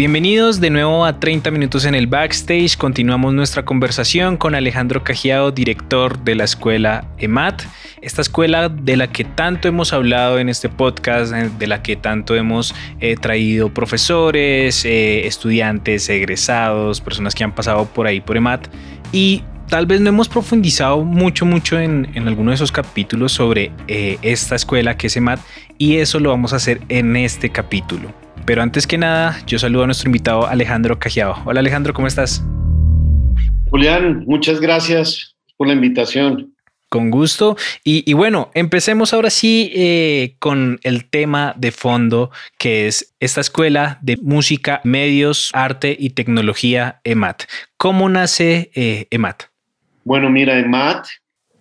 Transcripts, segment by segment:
Bienvenidos de nuevo a 30 minutos en el backstage. Continuamos nuestra conversación con Alejandro Cajiao, director de la escuela EMAT. Esta escuela de la que tanto hemos hablado en este podcast, eh, de la que tanto hemos eh, traído profesores, eh, estudiantes, egresados, personas que han pasado por ahí por EMAT. Y tal vez no hemos profundizado mucho, mucho en, en alguno de esos capítulos sobre esta escuela que es EMAT y eso lo vamos a hacer en este capítulo. Pero antes que nada, yo saludo a nuestro invitado Alejandro Cajiao. Hola Alejandro, ¿cómo estás? Julián, muchas gracias por la invitación. Con gusto. Y, bueno, empecemos ahora sí eh, con el tema de fondo, que es esta escuela de música, medios, arte y tecnología EMAT. ¿Cómo nace eh, EMAT? Bueno, mira, EMAT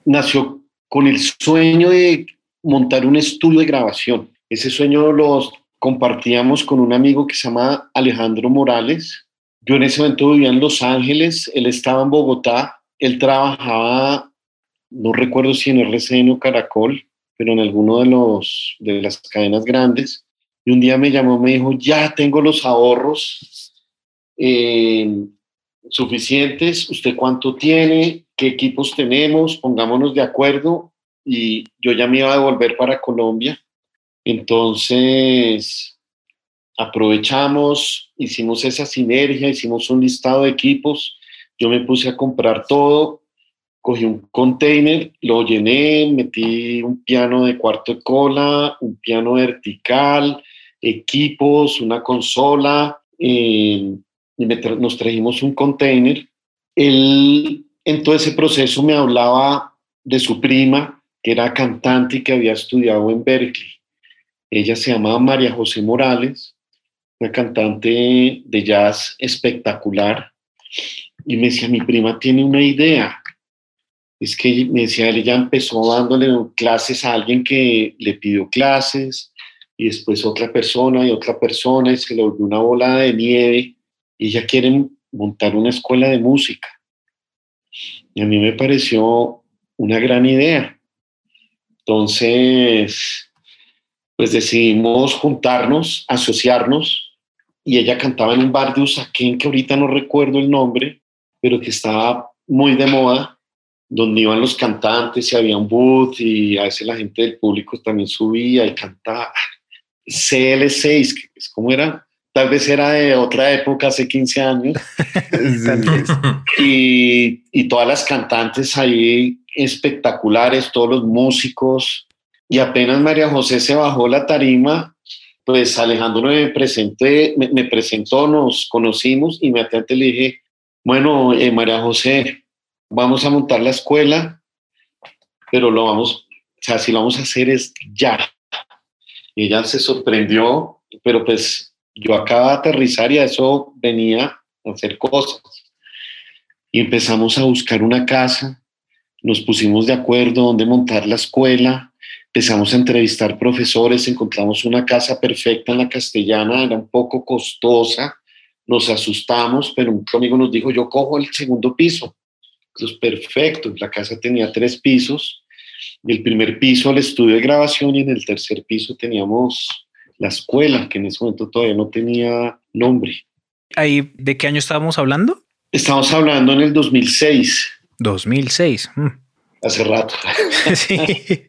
nació con el sueño de montar un estudio de grabación. Ese sueño los compartíamos con un amigo que se llama Alejandro Morales. Yo en ese momento vivía en Los Ángeles, él estaba en Bogotá, él trabajaba, no recuerdo si en RCN o Caracol, pero en alguno de, los, de las cadenas grandes. Y un día me llamó, me dijo, ya tengo los ahorros eh, suficientes, ¿usted cuánto tiene? ¿Qué equipos tenemos? Pongámonos de acuerdo. Y yo ya me iba a devolver para Colombia entonces, aprovechamos, hicimos esa sinergia, hicimos un listado de equipos, yo me puse a comprar todo, cogí un container, lo llené, metí un piano de cuarto de cola, un piano vertical, equipos, una consola, eh, y nos trajimos un container. Él en todo ese proceso me hablaba de su prima, que era cantante y que había estudiado en Berkeley. Ella se llamaba María José Morales, una cantante de jazz espectacular. Y me decía, mi prima tiene una idea. Es que me decía, ella empezó dándole clases a alguien que le pidió clases y después otra persona y otra persona y se le volvió una bola de nieve y ella quiere montar una escuela de música. Y a mí me pareció una gran idea. Entonces, pues decidimos juntarnos, asociarnos, y ella cantaba en un bar de Usaquén, que ahorita no recuerdo el nombre, pero que estaba muy de moda, donde iban los cantantes y había un booth y a veces la gente del público también subía y cantaba. CL6, ¿cómo era? Tal vez era de otra época, hace 15 años. y, y todas las cantantes ahí espectaculares, todos los músicos, y apenas María José se bajó la tarima, pues Alejandro me, presenté, me, presentó, nos conocimos y me le dije, bueno, eh, María José, vamos a montar la escuela, pero lo vamos, o sea, si lo vamos a hacer es ya. Y ella se sorprendió, pero pues yo acabo de aterrizar y a eso venía a hacer cosas. Y empezamos a buscar una casa, nos pusimos de acuerdo dónde montar la escuela, empezamos a entrevistar profesores, encontramos una casa perfecta en la castellana, era un poco costosa, nos asustamos, pero un amigo nos dijo, yo cojo el segundo piso. Entonces, perfecto, la casa tenía tres pisos, y el primer piso el estudio de grabación y en el tercer piso teníamos la escuela, que en ese momento todavía no tenía nombre. ¿Ahí de qué año estábamos hablando? Estamos hablando en el 2006. 2006. Mm. Hace rato. sí.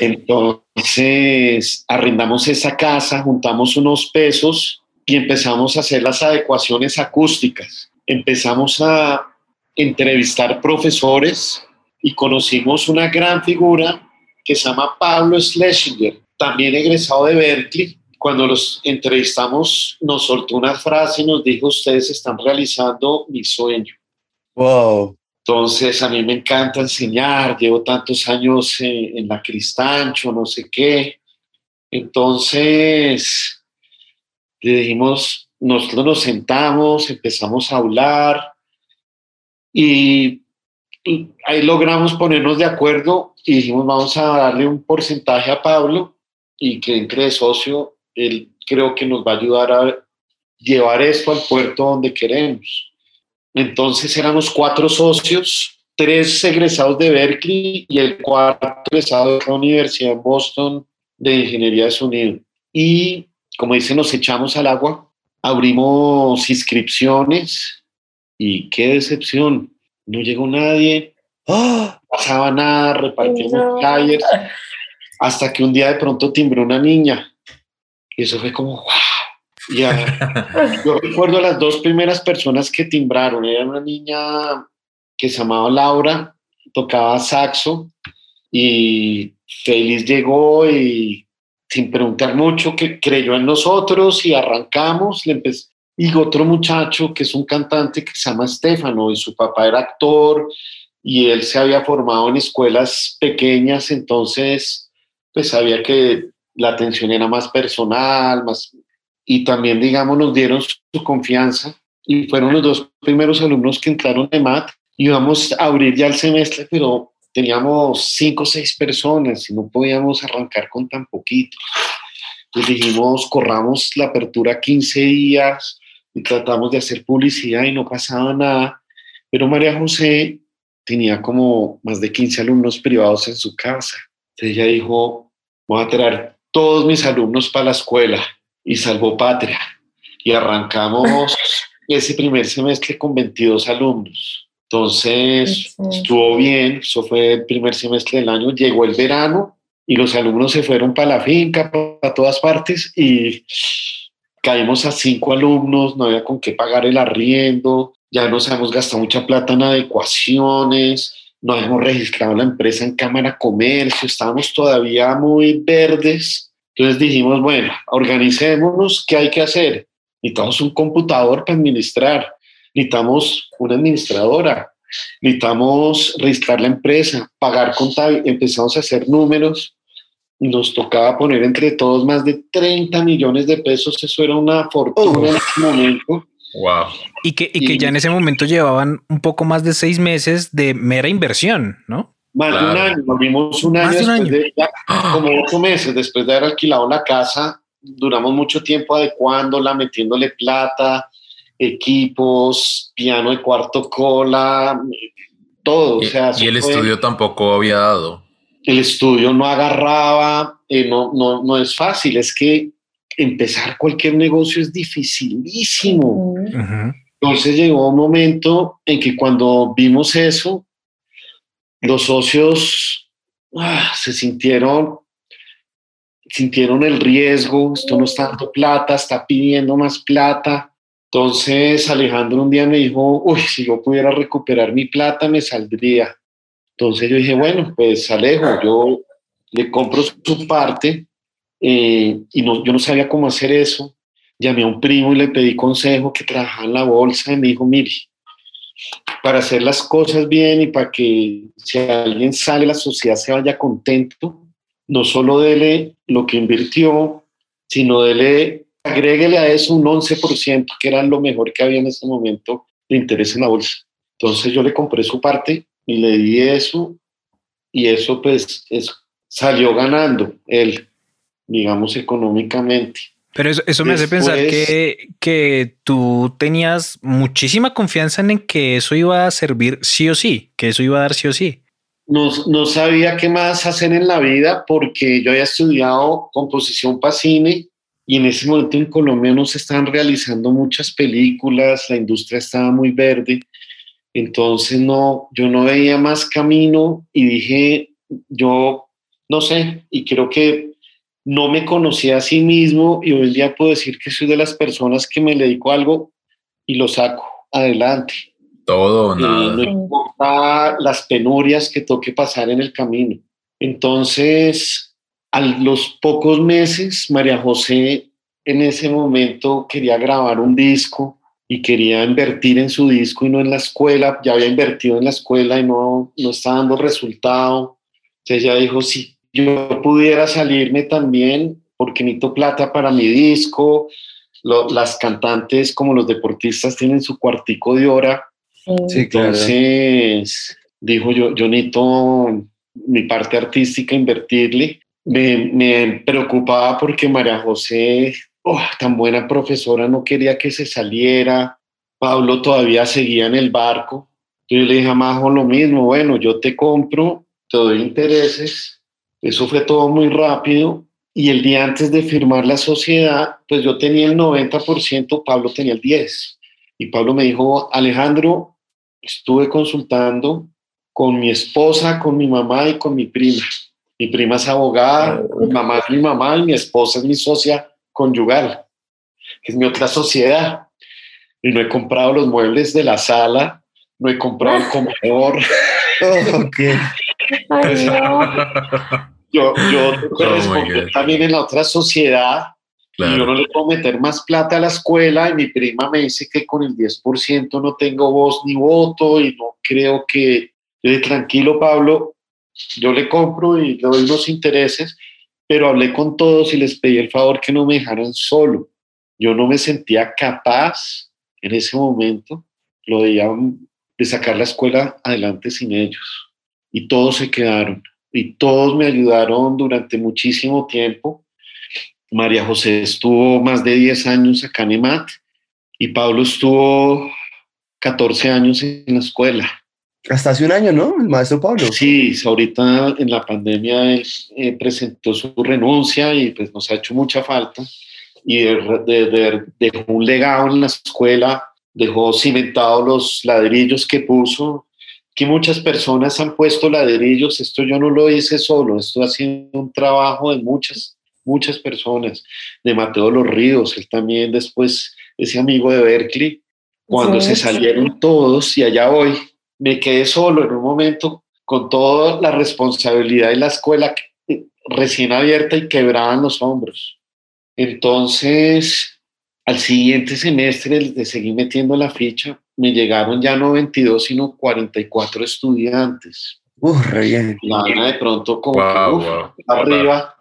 Entonces, arrendamos esa casa, juntamos unos pesos y empezamos a hacer las adecuaciones acústicas. Empezamos a entrevistar profesores y conocimos una gran figura que se llama Pablo Schlesinger, también egresado de Berkeley. Cuando los entrevistamos, nos soltó una frase y nos dijo, ustedes están realizando mi sueño. Wow. Entonces, a mí me encanta enseñar, llevo tantos años en, la Cristancho, no sé qué. Entonces, le dijimos, nosotros nos sentamos, empezamos a hablar Y, y ahí logramos ponernos de acuerdo y dijimos, vamos a darle un porcentaje a Pablo y que entre de socio, él creo que nos va a ayudar a llevar esto al puerto donde queremos. Entonces éramos cuatro socios, tres egresados de Berkeley y el cuarto egresado de la Universidad de Boston de Ingeniería de Sonido. Y como dice, nos echamos al agua, abrimos inscripciones y qué decepción, no llegó nadie, no pasaba nada, repartimos No. flyers, hasta que un día de pronto timbró una niña. Y eso fue como, wow. Ya. Yo recuerdo a las dos primeras personas que timbraron. Era una niña que se llamaba Laura, tocaba saxo y Feliz llegó y sin preguntar mucho, que creyó en nosotros y arrancamos. Le empezó, y otro muchacho que es un cantante que se llama Estefano y su papá era actor y él se había formado en escuelas pequeñas, entonces pues sabía que la atención era más personal, más y también digamos nos dieron su confianza y fueron los dos primeros alumnos que entraron de MAT y íbamos a abrir ya el semestre, pero teníamos cinco o seis personas y no podíamos arrancar con tan poquito. Entonces dijimos, corramos la apertura 15 días y tratamos de hacer publicidad y no pasaba nada. Pero María José tenía como más de 15 alumnos privados en su casa. Entonces ella dijo, voy a traer todos mis alumnos para la escuela y salvó patria. Y arrancamos ese primer semestre con 22 alumnos. Entonces, Sí. estuvo bien, eso fue el primer semestre del año, llegó el verano y los alumnos se fueron para la finca, para todas partes y caímos a cinco alumnos, no había con qué pagar el arriendo, ya nos habíamos gastado mucha plata en adecuaciones, no habíamos registrado la empresa en Cámara Comercio, estábamos todavía muy verdes. Entonces dijimos, bueno, organicémonos, ¿qué hay que hacer? Necesitamos un computador para administrar, necesitamos una administradora, necesitamos registrar la empresa, pagar contable, empezamos a hacer números y nos tocaba poner entre todos más de 30 millones de pesos, eso era una fortuna en ese momento. Wow. Y que, y que Sí. ya en ese momento llevaban un poco más de seis meses de mera inversión, ¿no? Más de un Claro. año, nos vimos un año Más de un después año. de, ya, como ocho meses después de haber alquilado la casa, duramos mucho tiempo adecuándola, metiéndole plata, equipos, piano de cuarto cola, todo. Y, o sea, y el fue- estudio tampoco había dado. el estudio no agarraba, eh, no, no, no es fácil, es que empezar cualquier negocio es dificilísimo. Mm. Ujú. Entonces llegó un momento en que cuando vimos eso, los socios ah, se sintieron, sintieron el riesgo, esto no está dando plata, está pidiendo más plata. Entonces Alejandro un día me dijo, uy, si yo pudiera recuperar mi plata, me saldría. Entonces yo dije, bueno, pues Alejo, yo le compro su parte eh, y no, yo no sabía cómo hacer eso llamé a un primo y le pedí consejo que trabajaba en la bolsa y me dijo, mire, para hacer las cosas bien y para que si alguien sale, la sociedad se vaya contento, no solo dele lo que invirtió, sino dele, agréguele a eso un 11%, que era lo mejor que había en ese momento de interés en la bolsa. Entonces yo le compré su parte y le di eso y eso pues es, salió ganando él, digamos, económicamente. Pero eso, eso me hace pensar que, que tú tenías muchísima confianza en que eso iba a servir sí o sí, que eso iba a dar sí o sí. no, no sabía qué más hacer en la vida porque yo había estudiado composición para cine y en ese momento en Colombia no se estaban realizando muchas películas, la industria estaba muy verde, entonces no, yo no veía más camino y dije, yo no sé, y creo que no me conocía a sí mismo y hoy en día puedo decir que soy de las personas que me dedico a algo y lo saco adelante. Todo Eh, nada. no importa las penurias que toque pasar en el camino. Entonces, a los pocos meses, María José en ese momento quería grabar un disco y quería invertir en su disco y no en la escuela. Ya había invertido en la escuela y no, no está dando resultado. Entonces ella dijo, si yo pudiera salirme también, porque necesito plata para mi disco, lo- las cantantes como los deportistas tienen su cuartico de hora, Sí, claro. Entonces, dijo yo, yo necesito mi parte artística invertirle. Me, me preocupaba porque María José, oh, tan buena profesora, no quería que se saliera. Pablo todavía seguía en el barco. Yo le dije a Majo lo mismo, bueno, yo te compro, te doy intereses. Eso fue todo muy rápido. Y el día antes de firmar la sociedad, pues yo tenía el 90%, Pablo tenía el 10%. Y Pablo me dijo, Alejandro, estuve consultando con mi esposa, con mi mamá y con mi prima. Mi prima es abogada, mi mamá es mi mamá y mi esposa es mi socia conyugal, que es mi otra sociedad. Y no he comprado los muebles de la sala, no he comprado el comedor. ok. Ay, no. Yo, Oh, también en la otra sociedad y yo no le puedo meter más plata a la escuela y mi prima me dice que con el 10% no tengo voz ni voto y no creo que... Tranquilo Pablo, yo le compro y le doy unos intereses, pero hablé con todos y les pedí el favor que no me dejaran solo. Yo no me sentía capaz en ese momento, lo veía de sacar la escuela adelante sin ellos. Y todos se quedaron y todos me ayudaron durante muchísimo tiempo. María José estuvo más de 10 años acá en EMAT y Pablo estuvo 14 años en la escuela. Hasta hace un año, ¿no? El maestro Pablo. Sí, ahorita en la pandemia él eh, presentó su renuncia y pues nos ha hecho mucha falta y de- de- de- dejó un legado en la escuela, dejó cimentados los ladrillos que puso, que muchas personas han puesto ladrillos, esto yo no lo hice solo, esto ha sido un trabajo de muchas, muchas personas, de Mateo Los Ríos, él también después, ese amigo de Berkeley, cuando Sí, se sí. salieron todos y allá voy, me quedé solo en un momento con toda la responsabilidad de la escuela recién abierta y quebraban los hombros. Entonces, al siguiente semestre le seguí metiendo la ficha, me llegaron ya no 22, sino 44 estudiantes. Uf, re bien. La vaina de pronto como Wow, que, uf, wow. arriba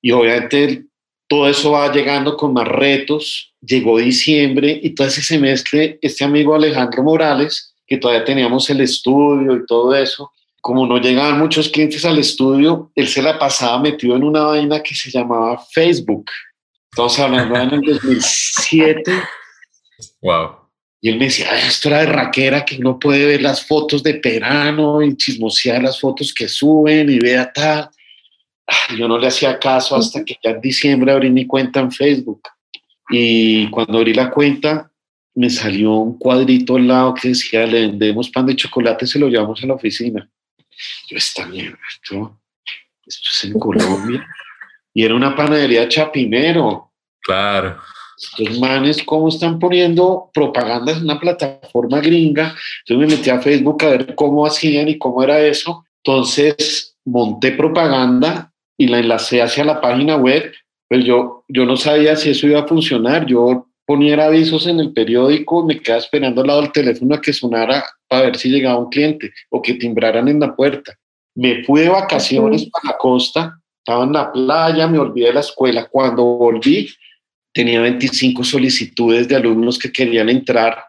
y obviamente todo eso va llegando con más retos. Llegó diciembre y todo ese semestre este amigo Alejandro Morales, que todavía teníamos el estudio y todo eso, como no llegaban muchos clientes al estudio, él se la pasaba metido en una vaina que se llamaba Facebook. Estamos hablando en el 2007 Wow. Y él me decía, "Ay, esto era de raquera, que no puede ver las fotos de Perano y chismosear las fotos que suben y vea tal. Ay, Yo no le hacía caso hasta que ya en diciembre abrí mi cuenta en Facebook. Y cuando abrí la cuenta, me salió un cuadrito al lado que decía, le vendemos pan de chocolate, se lo llevamos a la oficina. Yo, esta mierda, esto, esto es en Colombia. Y era una panadería chapinero. Claro. Estos manes, ¿cómo están poniendo propaganda en una plataforma gringa? Entonces me metí a Facebook a ver cómo hacían y cómo era eso. Entonces monté propaganda y la enlacé hacia la página web. Pero yo, yo no sabía si eso iba a funcionar. Yo ponía avisos en el periódico, me quedaba esperando al lado del teléfono a que sonara para ver si llegaba un cliente o que timbraran en la puerta. Me fui de vacaciones para la costa, estaba en la playa, me olvidé de la escuela. Cuando volví, tenía 25 solicitudes de alumnos que querían entrar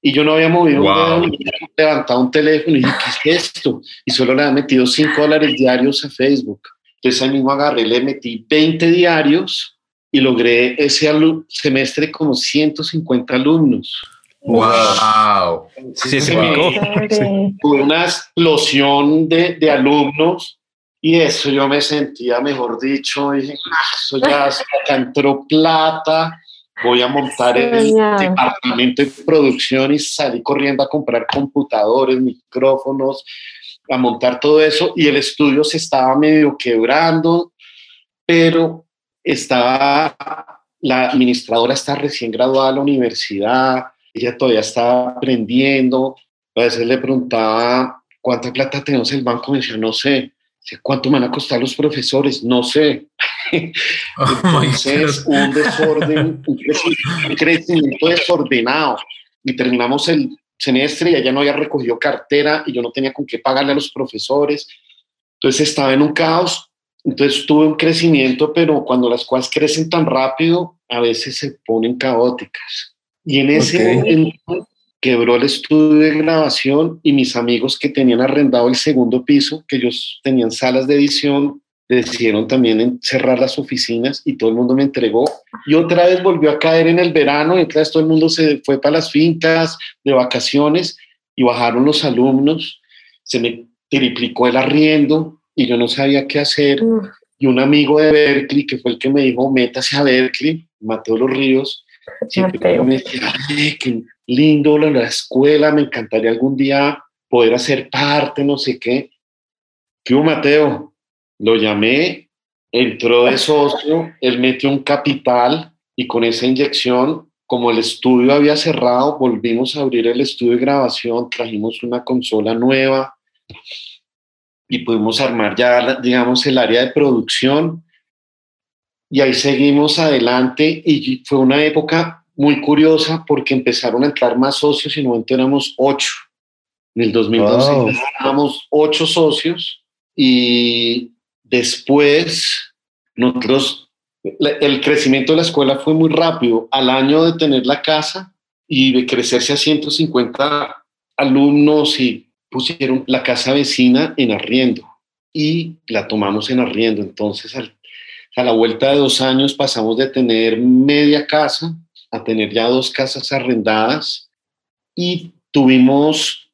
y yo no había movido Wow. un dedo, levantado un teléfono y dije, ¿qué es esto? Y solo le había metido 5 dólares diarios a Facebook. Entonces ahí mismo agarré, le metí 20 diarios y logré ese semestre como 150 alumnos. Wow. Sí, se Wow. picó. Chévere. Fue una explosión de, de alumnos y eso yo me sentía, mejor dicho, dije, "Ah, eso ya acá entró plata, voy a montar el Genial. departamento de producción y salí corriendo a comprar computadores, micrófonos, a montar todo eso y el estudio se estaba medio quebrando, pero estaba, la administradora está recién graduada de la universidad, ella todavía estaba aprendiendo, a veces le preguntaba cuánta plata tenemos en el banco, me decía, no sé, ¿cuánto me van a costar los profesores? No sé. Oh Entonces, un desorden, un creci- un crecimiento desordenado. Y terminamos el semestre y ella no había recogido cartera y yo no tenía con qué pagarle a los profesores. Entonces estaba en un caos. Entonces tuve un crecimiento, pero cuando las cosas crecen tan rápido, a veces se ponen caóticas. Y en ese Ok. momento quebró el estudio de grabación y mis amigos que tenían arrendado el segundo piso, que ellos tenían salas de edición, decidieron también cerrar las oficinas y todo el mundo me entregó. Y otra vez volvió a caer en el verano y otra vez todo el mundo se fue para las fincas de vacaciones y bajaron los alumnos. Se me triplicó el arriendo y yo no sabía qué hacer. Y un amigo de Berkeley, que fue el que me dijo, métase a Berkeley, Mateo Los Ríos, siempre Mateo. me decía, "Ay, qué lindo la, la escuela, me encantaría algún día poder hacer parte, no sé qué. ¿Qué hubo, Mateo? Lo llamé, entró de socio, él metió un capital y con esa inyección, como el estudio había cerrado, volvimos a abrir el estudio de grabación, trajimos una consola nueva y pudimos armar ya, digamos, el área de producción y ahí seguimos adelante y fue una época muy curiosa porque empezaron a entrar más socios y en momento éramos ocho. En el 2012 Wow. éramos ocho socios y después nosotros, el crecimiento de la escuela fue muy rápido. Al año de tener la casa y de crecerse a 150 alumnos y pusieron la casa vecina en arriendo y la tomamos en arriendo. Entonces, al- a la vuelta de dos años pasamos de tener media casa a tener ya dos casas arrendadas y tuvimos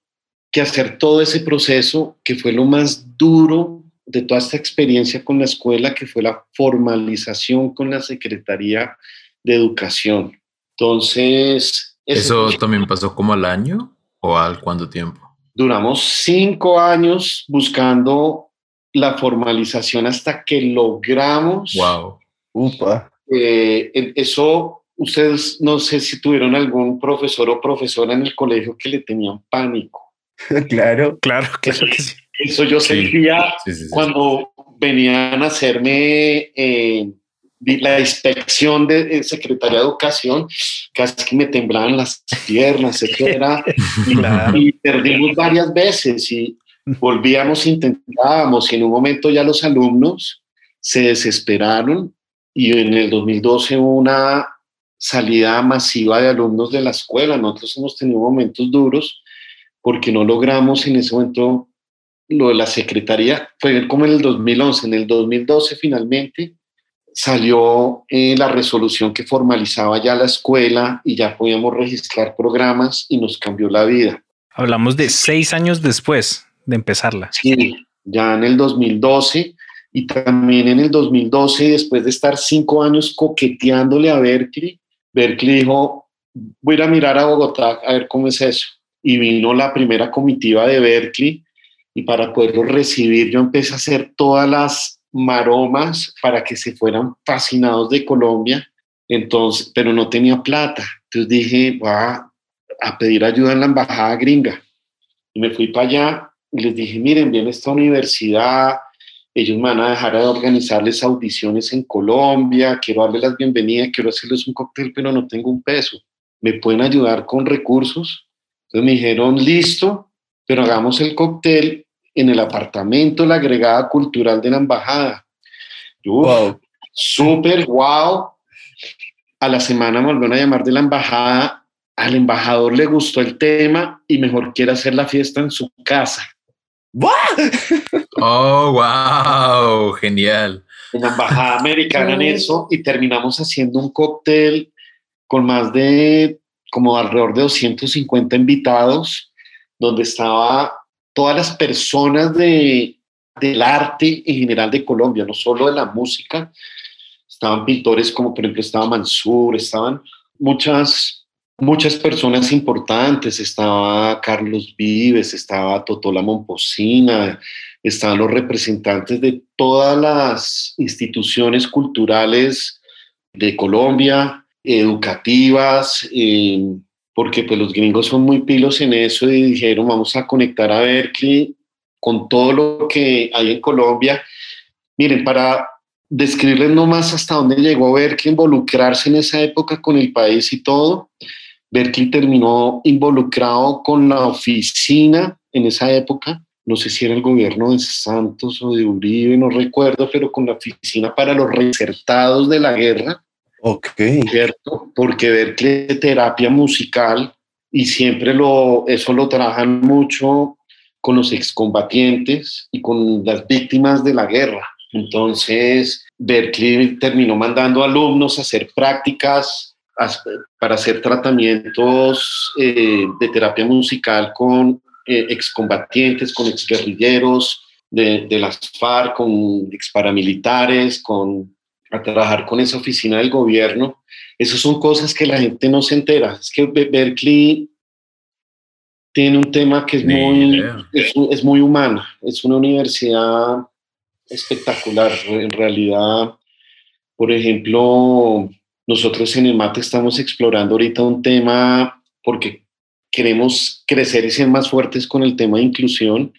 que hacer todo ese proceso que fue lo más duro de toda esta experiencia con la escuela, que fue la formalización con la Secretaría de Educación. Entonces, ¿Eso también pasó como al año o al cuánto tiempo? duramos cinco años buscando la formalización hasta que logramos Wow. Upa. eh, eso, ustedes no sé si tuvieron algún profesor o profesora en el colegio que le tenían pánico. claro. Claro, claro que sí. Eso yo Sí. sentía Sí, sí, sí. cuando venían a hacerme eh, la inspección de, de Secretaría de Educación, casi que me temblaban las piernas, etcétera. Y, Claro. y perdimos varias veces y volvíamos, intentábamos y en un momento ya los alumnos se desesperaron y en el 2012 hubo una salida masiva de alumnos de la escuela. Nosotros hemos tenido momentos duros porque no logramos en ese momento lo de la secretaría. Fue como en el 2011. En el 2012 finalmente salió eh, la resolución que formalizaba ya la escuela y ya podíamos registrar programas y nos cambió la vida. Hablamos de seis años después de empezarla. Sí, ya en el 2012 y también en el 2012, después de estar cinco años coqueteándole a Berkeley, Berkeley dijo, voy a ir a mirar a Bogotá a ver cómo es eso. Y vino la primera comitiva de Berkeley y para poderlo recibir yo empecé a hacer todas las maromas para que se fueran fascinados de Colombia. Entonces, pero no tenía plata. Entonces dije, voy a, a pedir ayuda en la embajada gringa. Y me fui para allá y les dije, miren, viene esta universidad, ellos me van a dejar a organizarles audiciones en Colombia, quiero darles las bienvenidas, quiero hacerles un cóctel, pero no tengo un peso. ¿Me pueden ayudar con recursos? Entonces me dijeron, listo, pero hagamos el cóctel en el apartamento, la agregada cultural de la embajada. Yo, Wow. súper wow. A la semana me volvieron a llamar de la embajada. Al embajador le gustó el tema y mejor quiere hacer la fiesta en su casa. Oh, wow. Genial. En la embajada americana en eso y terminamos haciendo un cóctel con más de como alrededor de 250 invitados, donde estaba todas las personas de, del arte en general de Colombia, no solo de la música. Estaban pintores como por ejemplo estaba Mansur, estaban muchas, muchas personas importantes, estaba Carlos Vives, estaba Totola Momposina, estaban los representantes de todas las instituciones culturales de Colombia, educativas, eh, porque pues los gringos son muy pilos en eso y dijeron vamos a conectar a Berkeley con todo lo que hay en Colombia. Miren, para describirles nomás hasta dónde llegó Berkeley, involucrarse en esa época con el país y todo, Berkeley terminó involucrado con la oficina en esa época, no sé si era el gobierno de Santos o de Uribe, no recuerdo, pero con la oficina para los reinsertados de la guerra, Ok. ¿cierto? Porque Berkeley de terapia musical y siempre lo, eso lo trabajan mucho con los excombatientes y con las víctimas de la guerra. Entonces, Berkeley terminó mandando alumnos a hacer prácticas para hacer tratamientos eh, de terapia musical con eh, excombatientes, con exguerrilleros de, de las FARC, con exparamilitares, con, a trabajar con esa oficina del gobierno. Esas son cosas que la gente no se entera. Es que Berkeley tiene un tema que es muy, es, es, muy humano. Es una universidad espectacular. En realidad, por ejemplo, nosotros en el MATE estamos explorando ahorita un tema porque queremos crecer y ser más fuertes con el tema de inclusión.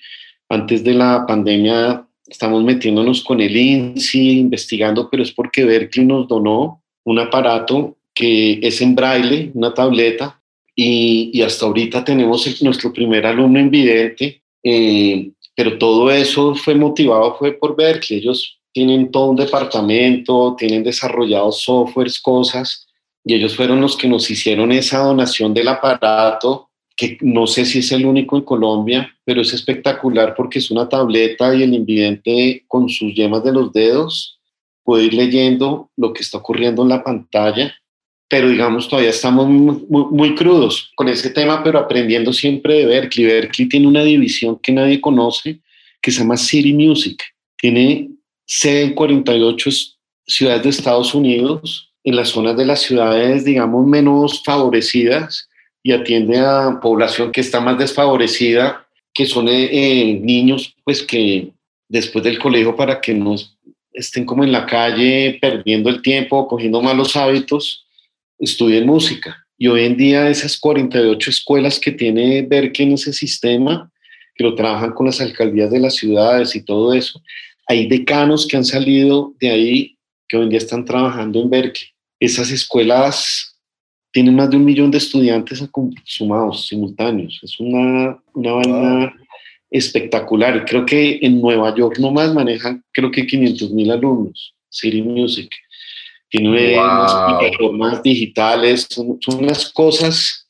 Antes de la pandemia estamos metiéndonos con el INSI, investigando, pero es porque Berkeley nos donó un aparato que es en braille, una tableta, y, y hasta ahorita tenemos el, nuestro primer alumno invidente, eh, pero todo eso fue motivado fue por Berkeley. Ellos tienen todo un departamento, tienen desarrollados softwares, cosas, y ellos fueron los que nos hicieron esa donación del aparato, que no sé si es el único en Colombia, pero es espectacular porque es una tableta y el invidente con sus yemas de los dedos puede ir leyendo lo que está ocurriendo en la pantalla, pero digamos todavía estamos muy, muy crudos con ese tema, pero aprendiendo siempre de Berkeley. Berkeley tiene una división que nadie conoce que se llama City Music. Tiene sede en 48 ciudades de Estados Unidos, en las zonas de las ciudades, digamos, menos favorecidas y atiende a población que está más desfavorecida, que son eh, eh, niños, pues que después del colegio para que no estén como en la calle perdiendo el tiempo, cogiendo malos hábitos, estudien música. Y hoy en día esas 48 escuelas que tiene Berkeley en ese sistema, que lo trabajan con las alcaldías de las ciudades y todo eso, hay decanos que han salido de ahí que hoy en día están trabajando en Berkeley. Esas escuelas tienen más de un millón de estudiantes sumados, simultáneos. Es una, una vaina espectacular. Creo que en Nueva York nomás manejan, creo que 500 mil alumnos, City Music. Tiene unas plataformas digitales, son, son unas cosas.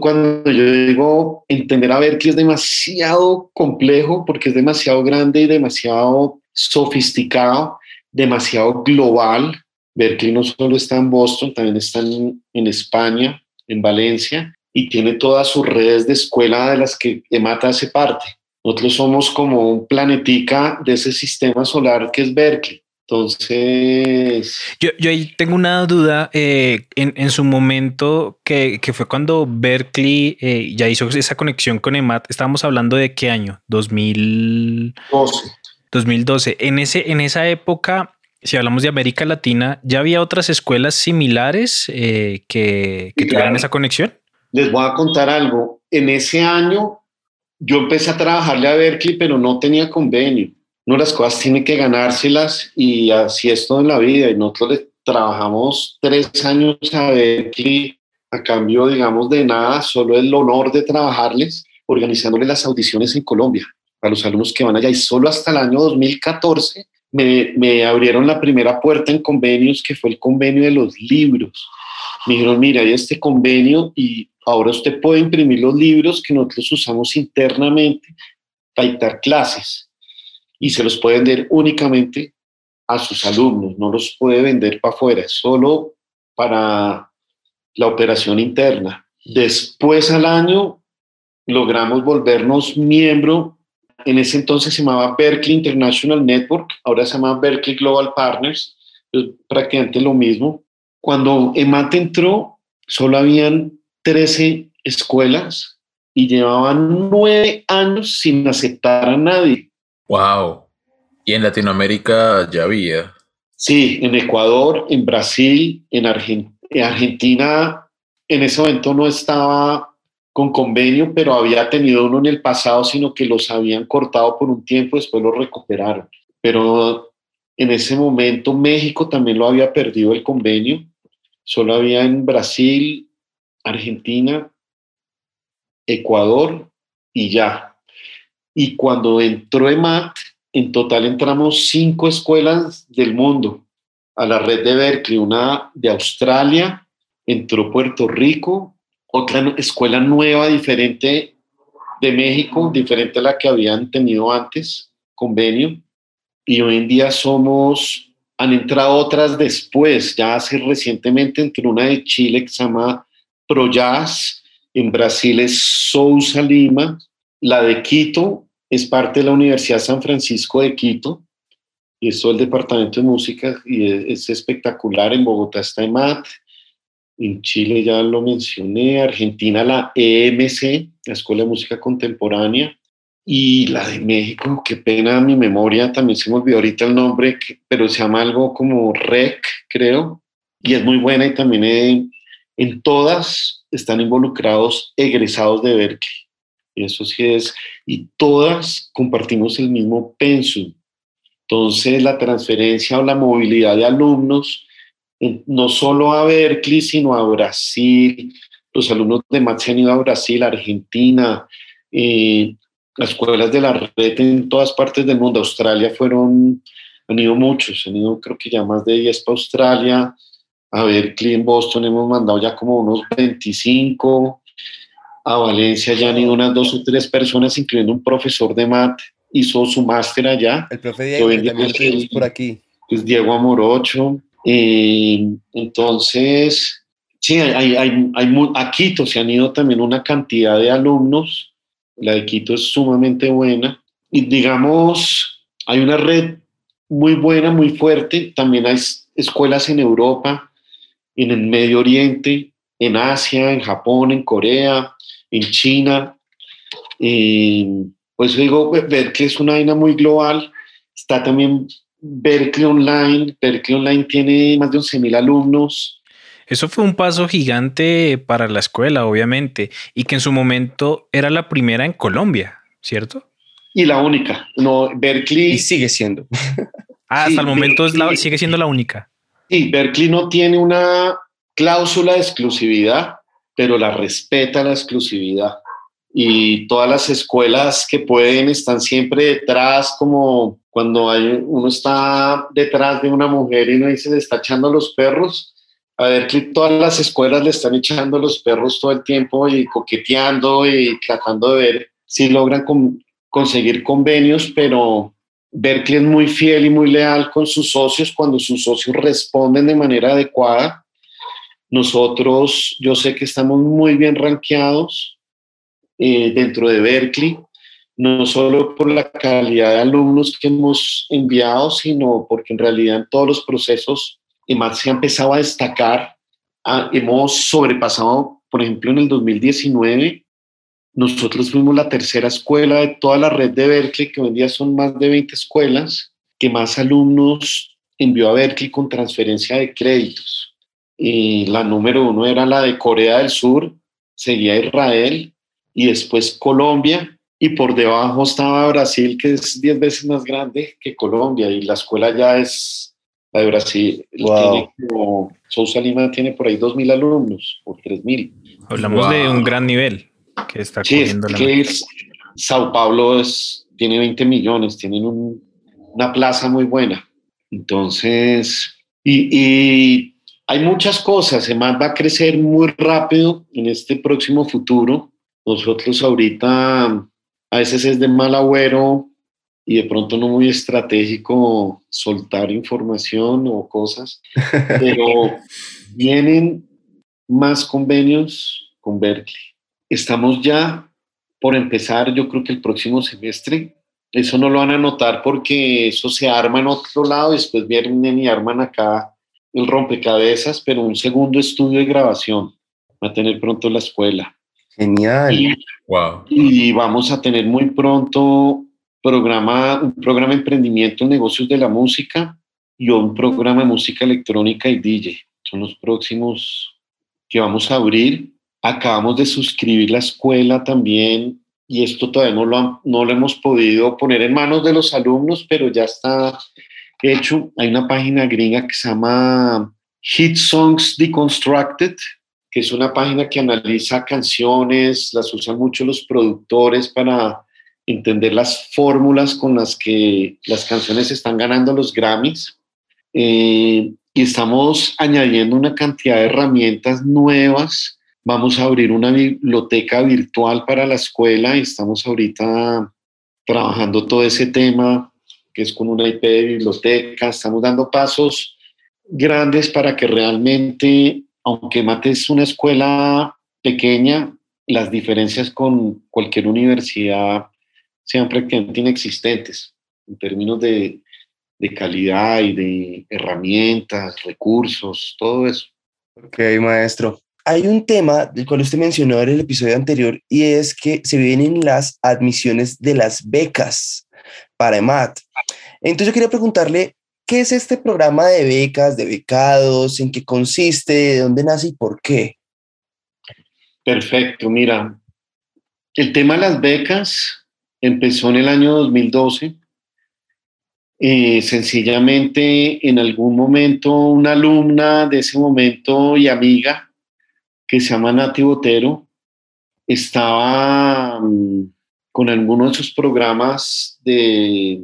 cuando yo digo entender a Berkeley es demasiado complejo porque es demasiado grande y demasiado sofisticado, demasiado global. Berkeley no solo está en Boston, también está en, en España, en Valencia, y tiene todas sus redes de escuela de las que EMATA hace parte. Nosotros somos como un planetica de ese sistema solar que es Berkeley. Entonces... Yo, yo ahí tengo una duda. Eh, en, en, su momento, que, que, fue cuando Berkeley eh, ya hizo esa conexión con EMAT, estábamos hablando de qué año? 2012. 2012. En, ese, en esa época, si hablamos de América Latina, ¿ya había otras escuelas similares eh, que, que tuvieran esa conexión? Les voy a contar algo. En ese año yo empecé a trabajarle a Berkeley, pero no tenía convenio. No, las cosas tienen que ganárselas y así es todo en la vida. Y nosotros le trabajamos tres años a Berkeley a cambio, digamos, de nada, solo el honor de trabajarles, organizándole las audiciones en Colombia a los alumnos que van allá y solo hasta el año 2014 me, me, abrieron la primera puerta en convenios que fue el convenio de los libros. Me dijeron, mira, hay este convenio y ahora usted puede imprimir los libros que nosotros usamos internamente para dictar clases y se los puede vender únicamente a sus alumnos, no los puede vender para afuera, solo para la operación interna. Después al año logramos volvernos miembro en ese entonces se llamaba Berkeley International Network, ahora se llama Berkeley Global Partners, es prácticamente lo mismo. Cuando EMAT entró, solo habían 13 escuelas y llevaban nueve años sin aceptar a nadie. ¡Wow! ¿Y en Latinoamérica ya había? Sí, en Ecuador, en Brasil, en, Argent en Argentina, en ese momento no estaba con convenio, pero había tenido uno en el pasado, sino que los habían cortado por un tiempo, después lo recuperaron. Pero en ese momento México también lo había perdido el convenio, solo había en Brasil, Argentina, Ecuador y ya. Y cuando entró EMAT, en total entramos cinco escuelas del mundo a la red de Berkeley, una de Australia, entró Puerto Rico, otra escuela nueva, diferente de México, diferente a la que habían tenido antes, convenio. Y hoy en día somos, han entrado otras después, ya hace recientemente entró una de Chile que se llama ProJazz, en Brasil es Sousa Lima, la de Quito es parte de la Universidad San Francisco de Quito, y es todo el departamento de música, y es, espectacular. En Bogotá está EMAT, en Chile ya lo mencioné, Argentina la EMC, la Escuela de Música Contemporánea, y la de México, qué pena mi memoria, también se me olvidó ahorita el nombre, pero se llama algo como REC, creo, y es muy buena y también en todas están involucrados egresados de Berkeley. Eso sí es, y todas compartimos el mismo pensum. Entonces, la transferencia o la movilidad de alumnos, no solo a Berkeley, sino a Brasil. Los alumnos de MAT se han ido a Brasil, Argentina, eh, las escuelas de la red en todas partes del mundo. Australia fueron, han ido muchos, han ido creo que ya más de 10 para Australia. A Berkeley en Boston hemos mandado ya como unos 25. A Valencia ya han ido unas dos o tres personas, incluyendo un profesor de MAT, hizo su máster allá. El profe Diego, que también es, por aquí. Diego Amorocho. Eh, entonces, sí, hay, hay, hay, a Quito se han ido también una cantidad de alumnos la de Quito es sumamente buena. Y digamos, hay una red muy buena, muy fuerte. También hay escuelas en Europa, en el Medio Oriente, en Asia, en Japón, en Corea, en China. pues digo, Berkeley es una vaina muy global. Está también Berkeley Online. Berkeley Online tiene más de 11.000 alumnos. Eso fue un paso gigante para la escuela, obviamente, y que en su momento era la primera en Colombia, ¿cierto? Y la única. No, Berkeley. Y sigue siendo. Ah, hasta el momento es la, sigue siendo la única. Sí, Berkeley no tiene una cláusula de exclusividad, pero la respeta la exclusividad. Y todas las escuelas que pueden están siempre detrás, como cuando hay, uno está detrás de una mujer y uno dice, le está echando los perros a ver que todas las escuelas le están echando los perros todo el tiempo y coqueteando y tratando de ver si logran conseguir convenios, pero Berkeley es muy fiel y muy leal con sus socios cuando sus socios responden de manera adecuada. Nosotros, yo sé que estamos muy bien rankeados eh, dentro de Berkeley, no solo por la calidad de alumnos que hemos enviado, sino porque en realidad en todos los procesos más se ha empezado a destacar. Ah, hemos sobrepasado, por ejemplo, en el 2019, nosotros fuimos la tercera escuela de toda la red de Berkeley, que hoy en día son más de 20 escuelas, que más alumnos envió a Berkeley con transferencia de créditos. Y la número uno era la de Corea del Sur, seguía Israel y después Colombia. Y por debajo estaba Brasil, que es 10 veces más grande que Colombia. Y la escuela ya es la de Brasil tiene como, Sousa Lima tiene por ahí 2.000 alumnos o 3.000. Hablamos de un gran nivel que está sí, es que Sao Paulo es, tiene 20 millones, tienen una plaza muy buena. Entonces, y, y hay muchas cosas, además va a crecer muy rápido en este próximo futuro. Nosotros ahorita a veces es de mal agüero y de pronto no muy estratégico soltar información o cosas, pero vienen más convenios con Berkeley. Estamos ya por empezar, yo creo que el próximo semestre. Eso no lo van a notar porque eso se arma en otro lado, después vienen y arman acá el rompecabezas, pero un segundo estudio de grabación va a tener pronto la escuela. Genial. wow. y vamos a tener muy pronto programa, un programa de emprendimiento en negocios de la música y un programa de música electrónica y DJ. Son los próximos que vamos a abrir. Acabamos de suscribir la escuela también y esto todavía no lo, no lo hemos podido poner en manos de los alumnos, pero ya está hecho. Hay una página gringa que se llama Hit Songs Deconstructed, que es una página que analiza canciones, las usan mucho los productores para entender las fórmulas con las que las canciones están ganando los Grammys. Eh, y estamos añadiendo una cantidad de herramientas nuevas Vamos a abrir una biblioteca virtual para la escuela y estamos ahorita trabajando todo ese tema que es con una IP de biblioteca. Estamos dando pasos grandes para que realmente, aunque Mate es una escuela pequeña, las diferencias con cualquier universidad sean prácticamente inexistentes en términos de, de calidad y de herramientas, recursos, todo eso. Ok, maestro. Hay un tema del cual usted mencionó en el episodio anterior y es que se vienen las admisiones de las becas para EMAT. Entonces yo quería preguntarle, ¿qué es este programa de becas, de becados? ¿En qué consiste? ¿De dónde nace y por qué? Perfecto, mira, el tema de las becas empezó en el año 2012. Eh, sencillamente, en algún momento, una alumna de ese momento y amiga, que se llama Nati Botero, estaba um, con alguno de sus programas de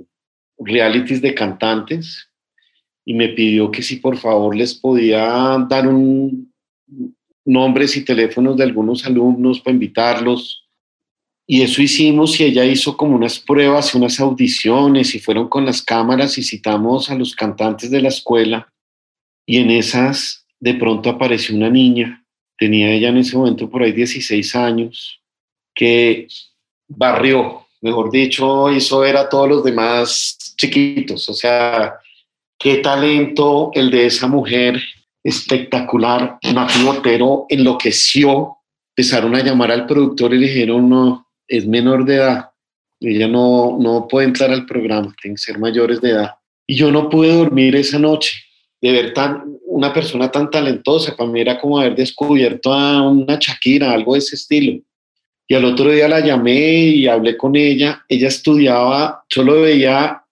realities de cantantes y me pidió que si por favor les podía dar nombres y teléfonos de algunos alumnos para invitarlos. Y eso hicimos y ella hizo como unas pruebas y unas audiciones y fueron con las cámaras y citamos a los cantantes de la escuela. Y en esas de pronto apareció una niña, tenía ella en ese momento por ahí 16 años, que barrió, mejor dicho, hizo ver a todos los demás chiquitos. O sea, qué talento el de esa mujer espectacular. Nati Botero enloqueció, empezaron a llamar al productor y le dijeron, no, es menor de edad, ella no, no puede entrar al programa, tiene que ser mayores de edad. Y yo no pude dormir esa noche de ver tan, una persona tan talentosa, para mí era como haber descubierto a una Shakira, algo de ese estilo. Y al otro día la llamé y hablé con ella, ella estudiaba, solo veía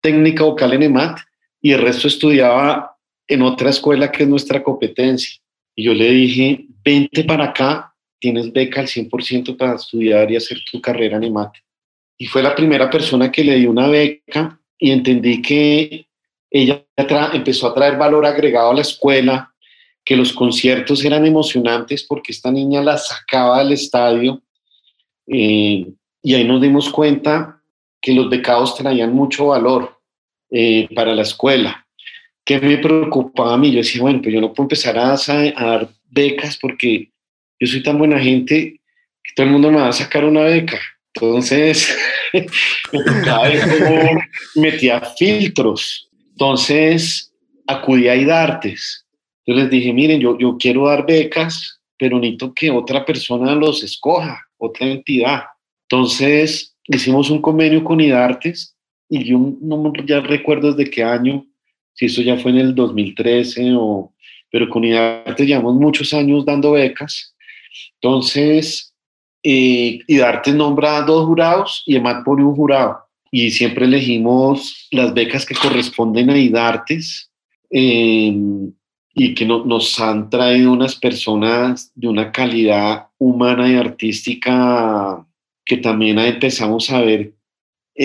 técnica vocal en EMAT y el resto estudiaba en otra escuela que es nuestra competencia. Y yo le dije, vente para acá, tienes beca al 100% para estudiar y hacer tu carrera en EMAT. Y fue la primera persona que le dio una beca y entendí que ella empezó a traer valor agregado a la escuela, que los conciertos eran emocionantes porque esta niña la sacaba del estadio. Eh, y ahí nos dimos cuenta que los becados traían mucho valor eh, para la escuela. ¿Qué me preocupaba a mí? Yo decía, bueno, pues yo no puedo empezar a, a, dar becas porque yo soy tan buena gente que todo el mundo me va a sacar una beca. Entonces, metía filtros. Entonces, acudí a IDARTES. Yo les dije, miren, yo, yo quiero dar becas, pero necesito que otra persona los escoja, otra entidad. Entonces, hicimos un convenio con IDARTES y yo no ya recuerdo desde qué año, si eso ya fue en el 2013 o, pero con IDARTES llevamos muchos años dando becas. Entonces, eh, IDARTES nombra dos jurados y EMAT pone un jurado. Y siempre elegimos las becas que corresponden a IDARTES eh, y que no, nos han traído unas personas de una calidad humana y artística que también empezamos a ver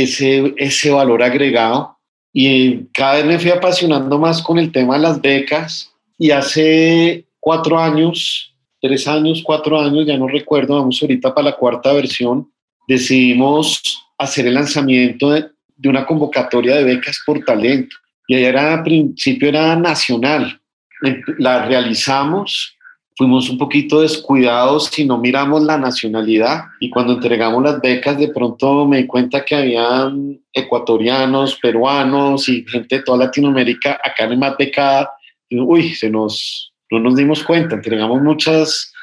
ese, ese valor agregado. Y cada vez me fui apasionando más con el tema de las becas. Y hace cuatro años, tres años, cuatro años, ya no recuerdo, vamos ahorita para la cuarta versión, decidimos hacer el lanzamiento de, una convocatoria de becas por talento. Y allá era, al principio era nacional. La realizamos fuimos un poquito descuidados si no miramos la nacionalidad y cuando entregamos las becas de pronto me di cuenta que habían ecuatorianos, peruanos y gente de toda Latinoamérica acá en más becada. Uy, se nos, no nos dimos cuenta, entregamos muchas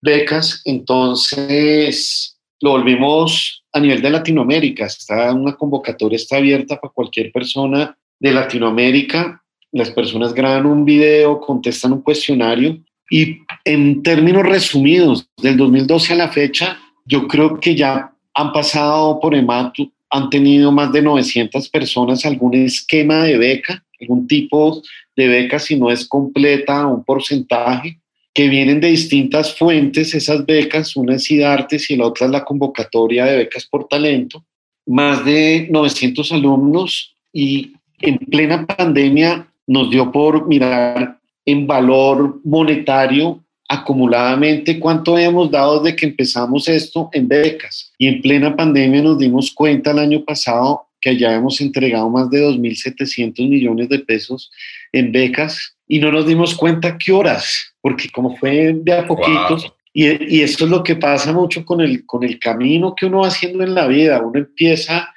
becas, entonces lo volvimos a nivel de Latinoamérica. Está una convocatoria, está abierta para cualquier persona de Latinoamérica. Las personas graban un video, contestan un cuestionario y en términos resumidos, del 2012 a la fecha, yo creo que ya han pasado por EMAT, han tenido más de 900 personas algún esquema de beca, algún tipo de beca, si no es completa, un porcentaje, que vienen de distintas fuentes, esas becas, una es IDARTES y la otra es la convocatoria de becas por talento, más de 900 alumnos y en plena pandemia nos dio por mirar en valor monetario acumuladamente cuánto hemos dado desde que empezamos esto en becas. Y en plena pandemia nos dimos cuenta el año pasado que ya hemos entregado más de 2.700 millones de pesos en becas y no nos dimos cuenta qué horas, porque como fue de a poquitos, y, y eso es lo que pasa mucho con el, con el camino que uno va haciendo en la vida, uno empieza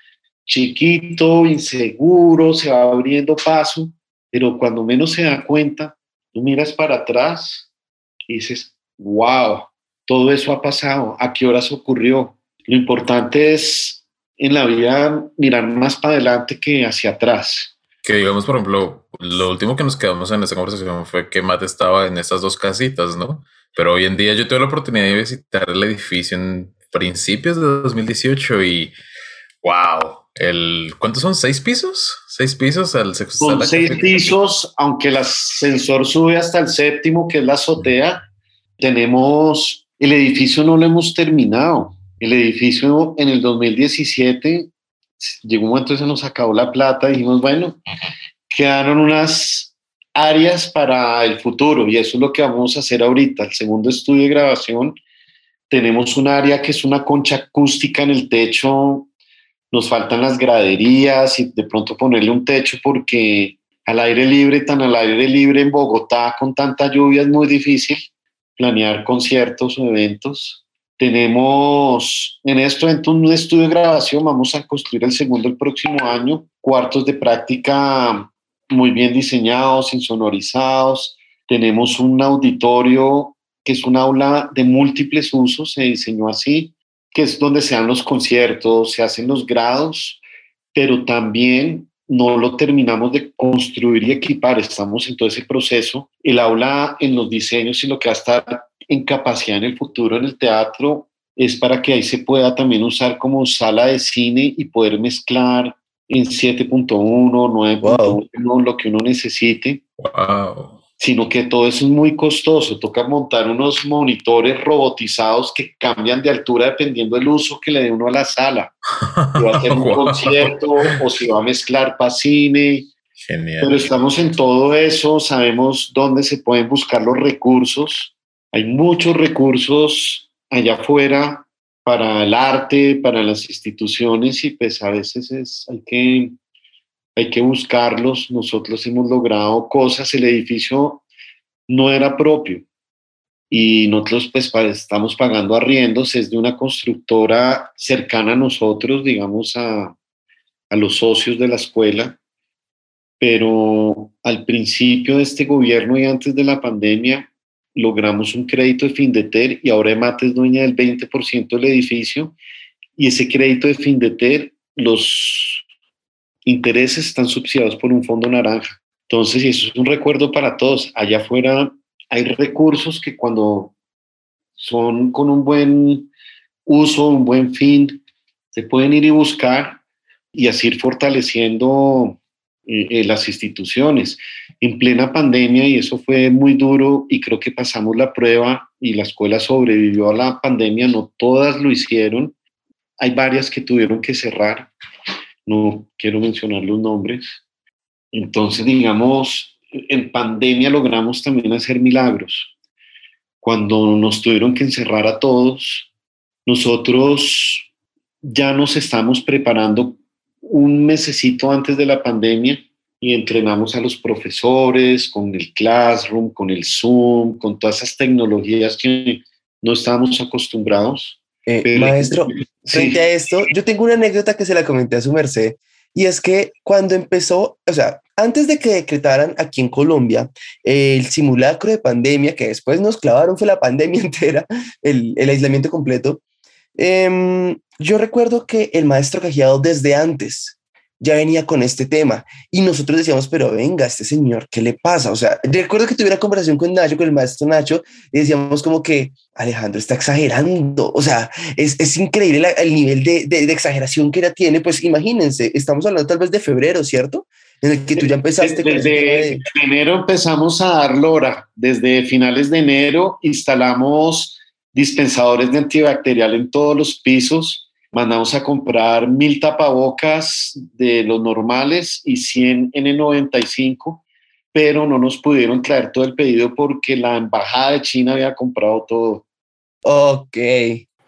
chiquito, inseguro, se va abriendo paso, pero cuando menos se da cuenta, tú miras para atrás dices, wow, todo eso ha pasado, ¿a qué horas ocurrió? Lo importante es en la vida mirar más para adelante que hacia atrás. Que digamos, por ejemplo, lo último que nos quedamos en esta conversación fue que Matt estaba en esas dos casitas, ¿no? Pero hoy en día yo tuve la oportunidad de visitar el edificio en principios de 2018 y wow, el ¿cuántos son? ¿Seis pisos? ¿Seis pisos? Al son seis pisos, aunque el ascensor sube hasta el séptimo, que es la azotea. Tenemos el edificio, no lo hemos terminado. El edificio en el 2017 llegó un momento que se nos acabó la plata y dijimos, bueno, quedaron unas áreas para el futuro y eso es lo que vamos a hacer ahorita. El segundo estudio de grabación, tenemos un área que es una concha acústica en el techo, nos faltan las graderías y de pronto ponerle un techo porque al aire libre, tan al aire libre en Bogotá con tanta lluvia es muy difícil planear conciertos o eventos. Tenemos en esto un estudio de grabación, vamos a construir el segundo el próximo año, cuartos de práctica muy bien diseñados, insonorizados. Tenemos un auditorio que es un aula de múltiples usos, se diseñó así, que es donde se dan los conciertos, se hacen los grados, pero también no lo terminamos de construir y equipar, estamos en todo ese proceso. El aula en los diseños y lo que va a estar en capacidad en el futuro en el teatro es para que ahí se pueda también usar como sala de cine y poder mezclar en 7.1, 9.1, lo que uno necesite. Sino que todo eso es muy costoso. Toca montar unos monitores robotizados que cambian de altura dependiendo del uso que le dé uno a la sala. Si va a hacer un concierto o si va a mezclar para cine. Genial. Pero estamos en todo eso, sabemos dónde se pueden buscar los recursos hay muchos recursos allá afuera para el arte, para las instituciones y pues a veces es, hay, que, hay que buscarlos. Nosotros hemos logrado cosas, el edificio no era propio y nosotros pues estamos pagando arriendos, es de una constructora cercana a nosotros, digamos a, a los socios de la escuela, pero al principio de este gobierno y antes de la pandemia logramos un crédito de Findeter y ahora EMAT es dueña del 20% del edificio y ese crédito de Findeter, los intereses están subsidiados por un fondo naranja. Entonces, eso es un recuerdo para todos. Allá afuera hay recursos que cuando son con un buen uso, un buen fin, se pueden ir y buscar y así ir fortaleciendo eh, las instituciones. En plena pandemia, y eso fue muy duro, y creo que pasamos la prueba y la escuela sobrevivió a la pandemia, no todas lo hicieron. Hay varias que tuvieron que cerrar, no quiero mencionar los nombres. Entonces, digamos, en pandemia logramos también hacer milagros. Cuando nos tuvieron que encerrar a todos, nosotros ya nos estamos preparando un mesecito antes de la pandemia y entrenamos a los profesores con el Classroom, con el Zoom, con todas esas tecnologías que no estábamos acostumbrados. Eh, maestro, frente a esto, yo tengo una anécdota que se la comenté a su merced, y es que cuando empezó, o sea, antes de que decretaran aquí en Colombia el simulacro de pandemia, que después nos clavaron fue la pandemia entera, el, el aislamiento completo, eh, yo recuerdo que el maestro Cajiado desde antes ya venía con este tema y nosotros decíamos, pero venga, este señor, ¿qué le pasa? O sea, recuerdo que tuve una conversación con Nacho, con el maestro Nacho, y decíamos como que Alejandro está exagerando, o sea, es, es increíble el nivel de, de, de, exageración que ya tiene, pues imagínense, estamos hablando tal vez de febrero, ¿cierto? En el que tú ya empezaste. Desde, de... enero empezamos a dar lora, desde finales de enero instalamos dispensadores de antibacterial en todos los pisos, mandamos a comprar mil tapabocas de los normales y 100 N95 pero no nos pudieron traer todo el pedido porque la embajada de China había comprado todo. Ok.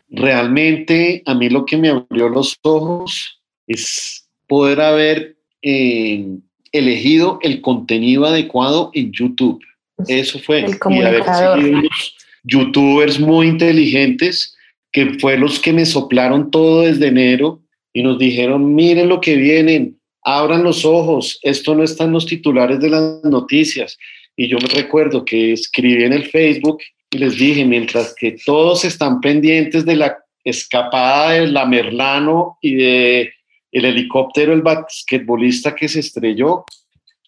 Realmente a mí lo que me abrió los ojos es poder haber eh, elegido el contenido adecuado en YouTube. Eso fue. El y haber seguido unos youtubers muy inteligentes que fue los que me soplaron todo desde enero y nos dijeron, miren lo que vienen, abran los ojos, esto no está en los titulares de las noticias. Y yo me recuerdo que escribí en el Facebook y les dije, mientras que todos están pendientes de la escapada de la Merlano y de el helicóptero, el basquetbolista que se estrelló,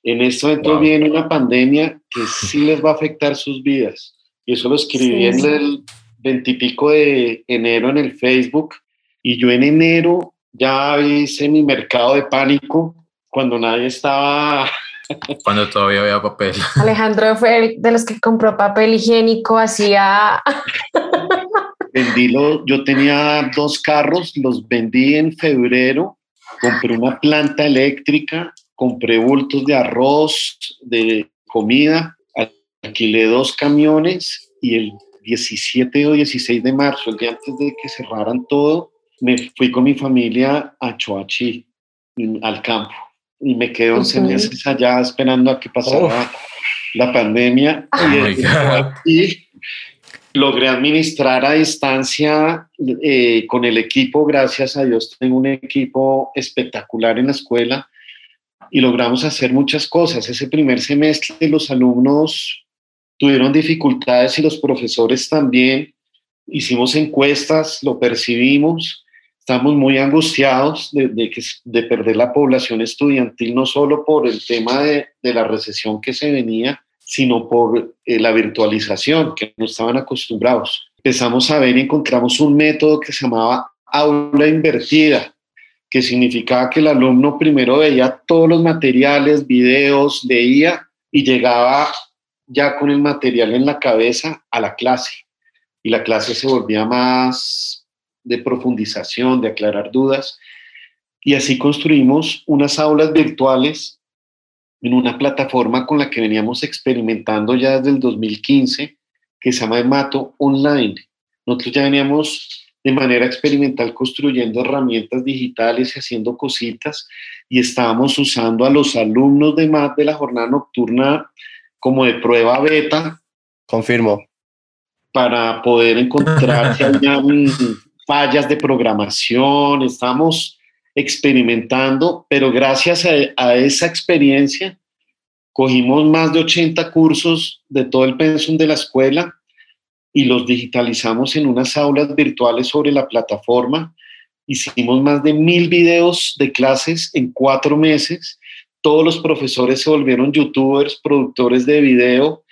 en este momento Wow. viene una pandemia que sí les va a afectar sus vidas. Y eso lo escribí Sí. en el veintipico de enero en el Facebook. Y yo en enero ya hice mi mercado de pánico cuando nadie estaba Cuando todavía había papel. Alejandro fue el de los que compró papel higiénico, hacía vendí lo- yo tenía dos carros, los vendí en febrero, compré una planta eléctrica, compré bultos de arroz, de comida, alquilé dos camiones y el 17 o 16 de marzo, el día antes de que cerraran todo, me fui con mi familia a Choachí, mm, al campo, y me quedé 11 Ujú. meses allá esperando a que pasara la pandemia. Oh y logré administrar a distancia eh, con el equipo, gracias a Dios tengo un equipo espectacular en la escuela y logramos hacer muchas cosas. Ese primer semestre los alumnos tuvieron dificultades y los profesores también. Hicimos encuestas, lo percibimos, estamos muy angustiados de, de que, de perder la población estudiantil, no solo por el tema de, de la recesión que se venía, sino por eh, la virtualización, que no estaban acostumbrados. Empezamos a ver y encontramos un método que se llamaba aula invertida, que significaba que el alumno primero veía todos los materiales, videos, leía y llegaba ya con el material en la cabeza a la clase. Y la clase se volvía más de profundización, de aclarar dudas. Y así construimos unas aulas virtuales en una plataforma con la que veníamos experimentando ya desde el 2015, que se llama Emato Online. Nosotros ya veníamos de manera experimental construyendo herramientas digitales y haciendo cositas y estábamos usando a los alumnos de MAT de la jornada nocturna como de prueba beta Confirmo. para poder encontrar si fallas de programación. Estamos experimentando, pero gracias a, a esa experiencia cogimos más de 80 cursos de todo el pensum de la escuela y los digitalizamos en unas aulas virtuales sobre la plataforma. Hicimos más de mil videos de clases en cuatro meses. Todos los profesores se volvieron youtubers, productores de video.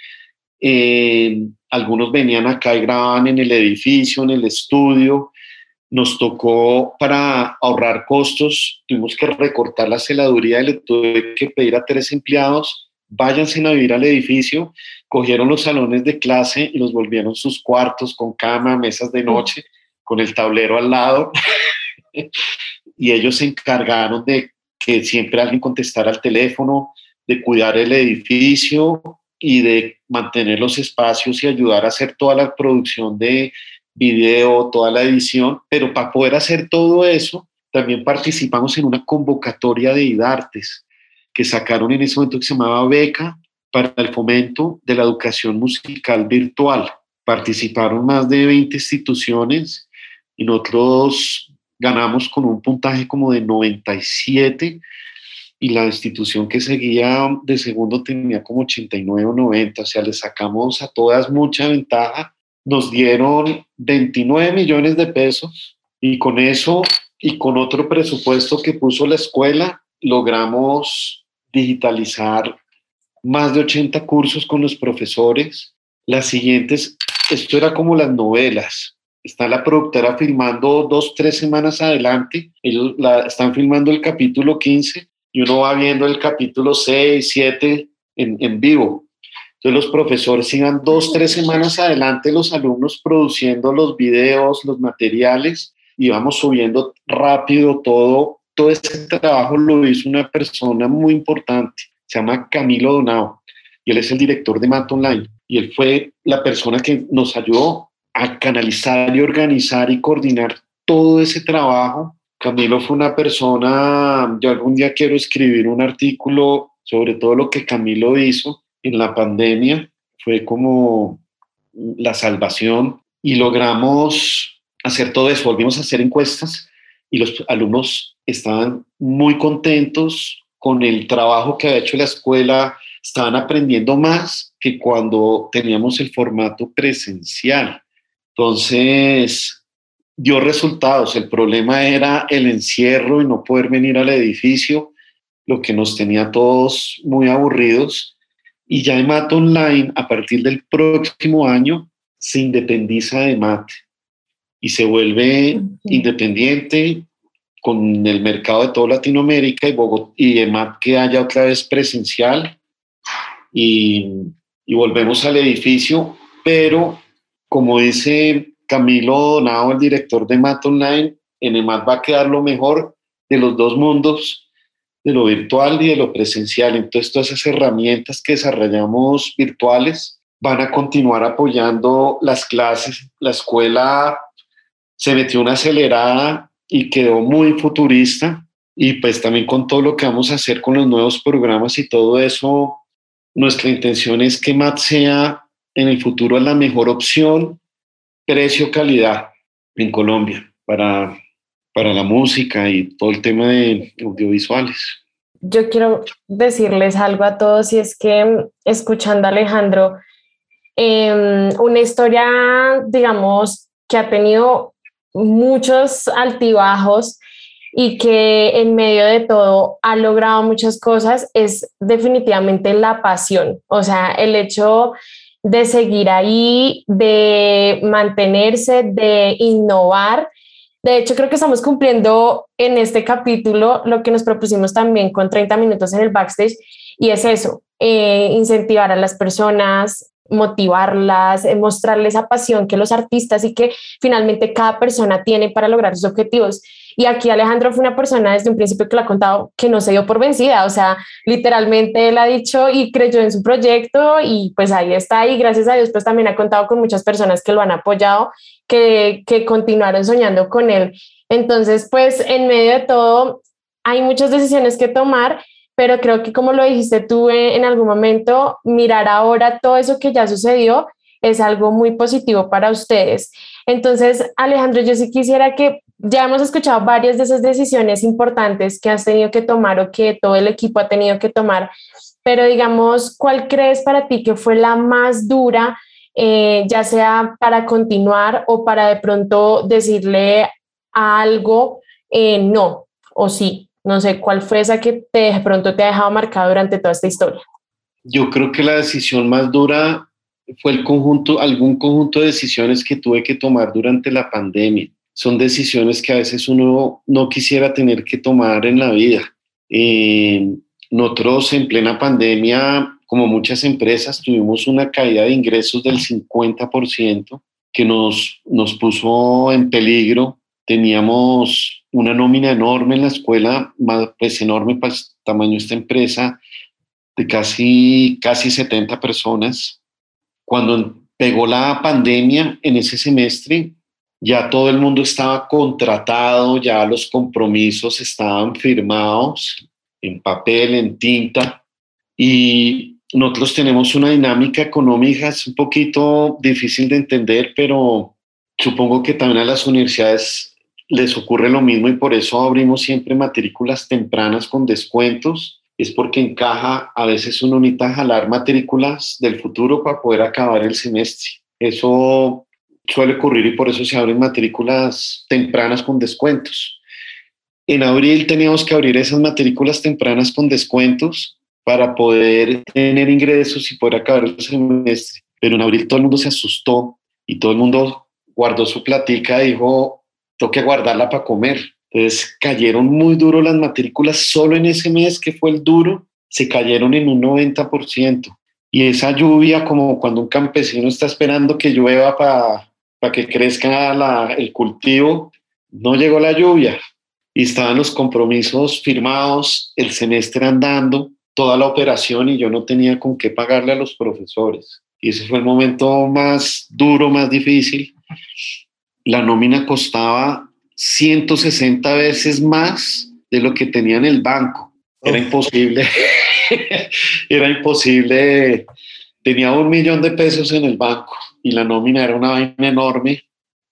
Eh, algunos venían acá y grababan en el edificio, en el estudio. Nos tocó para ahorrar costos, tuvimos que recortar la celaduría y le tuve que pedir a tres empleados, váyanse a vivir al edificio, cogieron los salones de clase y los volvieron sus cuartos con cama, mesas de noche, con el tablero al lado. y ellos se encargaron de que siempre alguien contestara al teléfono, de cuidar el edificio y de mantener los espacios y ayudar a hacer toda la producción de video, toda la edición, pero para poder hacer todo eso, también participamos en una convocatoria de IDARTES que sacaron en ese momento que se llamaba Beca para el fomento de la educación musical virtual. Participaron más de 20 instituciones y nosotros ganamos con un puntaje como de 97 y la institución que seguía de segundo tenía como 89 o 90, o sea, le sacamos a todas mucha ventaja. Nos dieron 29 millones de pesos y con eso y con otro presupuesto que puso la escuela logramos digitalizar más de 80 cursos con los profesores. Las siguientes, esto era como las novelas. Está la productora filmando dos, tres semanas adelante. Ellos la, están filmando el capítulo 15 y uno va viendo el capítulo 6, 7 en, en vivo. Entonces los profesores iban dos, tres semanas adelante, los alumnos produciendo los videos, los materiales, y vamos subiendo rápido todo. Todo ese trabajo lo hizo una persona muy importante, se llama Camilo Donao. y él es el director de Mat Online. Y él fue la persona que nos ayudó a canalizar y organizar y coordinar todo ese trabajo. Camilo fue una persona, yo algún día quiero escribir un artículo sobre todo lo que Camilo hizo en la pandemia, fue como la salvación y logramos hacer todo eso, volvimos a hacer encuestas y los alumnos estaban muy contentos con el trabajo que ha hecho la escuela, estaban aprendiendo más que cuando teníamos el formato presencial. Entonces, dio resultados. El problema era el encierro y no poder venir al edificio, lo que nos tenía todos muy aburridos. Y ya MAT Online, a partir del próximo año, se independiza de MAT y se vuelve independiente con el mercado de toda Latinoamérica y, Bogotá, y EMAT que haya otra vez presencial y, y volvemos al edificio, pero como dice Camilo Donado, el director de MAT Online, en EMAT va a quedar lo mejor de los dos mundos, de lo virtual y de lo presencial. Entonces, todas esas herramientas que desarrollamos virtuales van a continuar apoyando las clases. La escuela se metió una acelerada y quedó muy futurista. Y pues también con todo lo que vamos a hacer con los nuevos programas y todo eso, nuestra intención es que MAT sea en el futuro la mejor opción precio-calidad en Colombia para, para la música y todo el tema de audiovisuales. Yo quiero decirles algo a todos y es que escuchando a Alejandro, eh, una historia, digamos, que ha tenido muchos altibajos y que en medio de todo ha logrado muchas cosas es definitivamente la pasión, o sea, el hecho de seguir ahí, de mantenerse, de innovar. De hecho, creo que estamos cumpliendo en este capítulo lo que nos propusimos también con 30 minutos en el backstage y es eso, eh, incentivar a las personas, motivarlas, eh, mostrarles esa pasión que los artistas y que finalmente cada persona tiene para lograr sus objetivos. Y aquí Alejandro fue una persona desde un principio que lo ha contado que no se dio por vencida, o sea, literalmente él ha dicho y creyó en su proyecto y pues ahí está y gracias a Dios pues también ha contado con muchas personas que lo han apoyado, que, que continuaron soñando con él. Entonces pues en medio de todo hay muchas decisiones que tomar pero creo que como lo dijiste tú eh, en algún momento, mirar ahora todo eso que ya sucedió es algo muy positivo para ustedes. Entonces, Alejandro, yo sí quisiera que ya hemos escuchado varias de esas decisiones importantes que has tenido que tomar o que todo el equipo ha tenido que tomar, pero digamos, ¿cuál crees para ti que fue la más dura, eh, ya sea para continuar o para de pronto decirle a algo eh, no o sí? No sé, ¿cuál fue esa que te, de pronto te ha dejado marcado durante toda esta historia? Yo creo que la decisión más dura fue el conjunto, algún conjunto de decisiones que tuve que tomar durante la pandemia. Son decisiones que a veces uno no quisiera tener que tomar en la vida. Eh, nosotros en plena pandemia, como muchas empresas, tuvimos una caída de ingresos del 50% que nos, nos puso en peligro. Teníamos una nómina enorme en la escuela, pues enorme para el tamaño de esta empresa, de casi, casi 70 personas. Cuando pegó la pandemia en ese semestre, ya todo el mundo estaba contratado, ya los compromisos estaban firmados en papel, en tinta, y nosotros tenemos una dinámica económica, es un poquito difícil de entender, pero supongo que también a las universidades les ocurre lo mismo y por eso abrimos siempre matrículas tempranas con descuentos. Es porque encaja, a veces uno necesita jalar matrículas del futuro para poder acabar el semestre. Eso suele ocurrir y por eso se abren matrículas tempranas con descuentos. En abril teníamos que abrir esas matrículas tempranas con descuentos para poder tener ingresos y poder acabar el semestre. Pero en abril todo el mundo se asustó y todo el mundo guardó su platica y dijo, tengo que guardarla para comer. Entonces cayeron muy duro las matrículas, solo en ese mes que fue el duro, se cayeron en un 90%. Y esa lluvia, como cuando un campesino está esperando que llueva para que crezca la, el cultivo, no llegó la lluvia y estaban los compromisos firmados, el semestre andando toda la operación y yo no tenía con qué pagarle a los profesores. Y ese fue el momento más duro, más difícil. La nómina costaba 160 veces más de lo que tenía en el banco. Era imposible, era imposible. Tenía un millón de pesos en el banco y la nómina era una vaina enorme.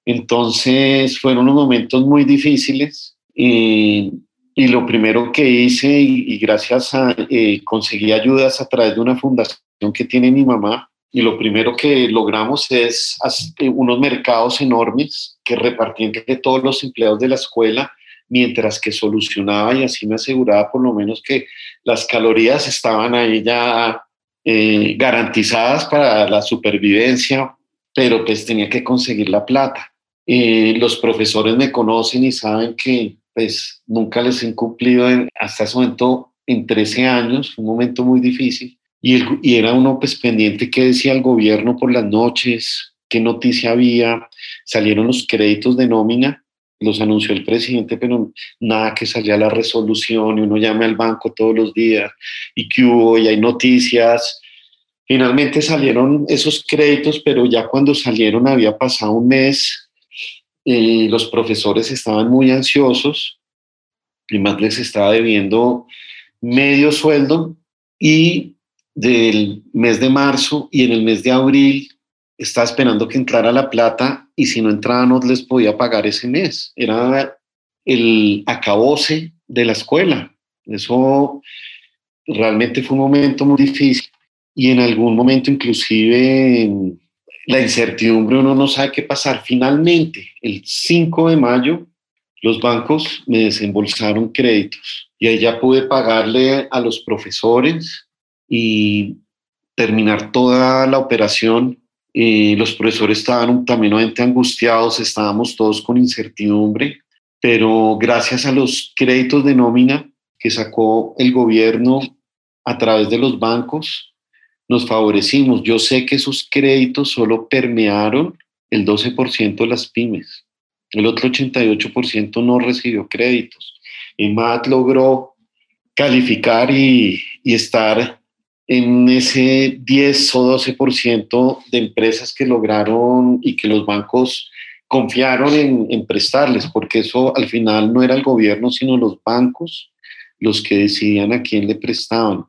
Entonces fueron unos momentos muy difíciles y, y lo primero que hice y, y gracias a eh, conseguí ayudas a través de una fundación que tiene mi mamá y lo primero que logramos es hacer unos mercados enormes que repartí entre todos los empleados de la escuela mientras que solucionaba y así me aseguraba por lo menos que las calorías estaban ahí ya eh, garantizadas para la supervivencia, pero pues tenía que conseguir la plata. Eh, los profesores me conocen y saben que pues nunca les he cumplido en, hasta ese momento en 13 años, un momento muy difícil. Y, y era uno pues pendiente que decía el gobierno por las noches, qué noticia había, salieron los créditos de nómina los anunció el presidente, pero nada que salía la resolución y uno llame al banco todos los días y que hubo y hay noticias. Finalmente salieron esos créditos, pero ya cuando salieron había pasado un mes y los profesores estaban muy ansiosos y más les estaba debiendo medio sueldo y del mes de marzo y en el mes de abril estaba esperando que entrara la plata y si no entraba no les podía pagar ese mes. Era el acabose de la escuela. Eso realmente fue un momento muy difícil y en algún momento inclusive la incertidumbre, uno no sabe qué pasar. Finalmente, el 5 de mayo, los bancos me desembolsaron créditos y ahí ya pude pagarle a los profesores y terminar toda la operación y los profesores estaban también angustiados, estábamos todos con incertidumbre, pero gracias a los créditos de nómina que sacó el gobierno a través de los bancos, nos favorecimos. Yo sé que esos créditos solo permearon el 12% de las pymes. El otro 88% no recibió créditos. Y MAT logró calificar y, y estar en ese 10 o 12% de empresas que lograron y que los bancos confiaron en, en, prestarles, porque eso al final no era el gobierno, sino los bancos los que decidían a quién le prestaban.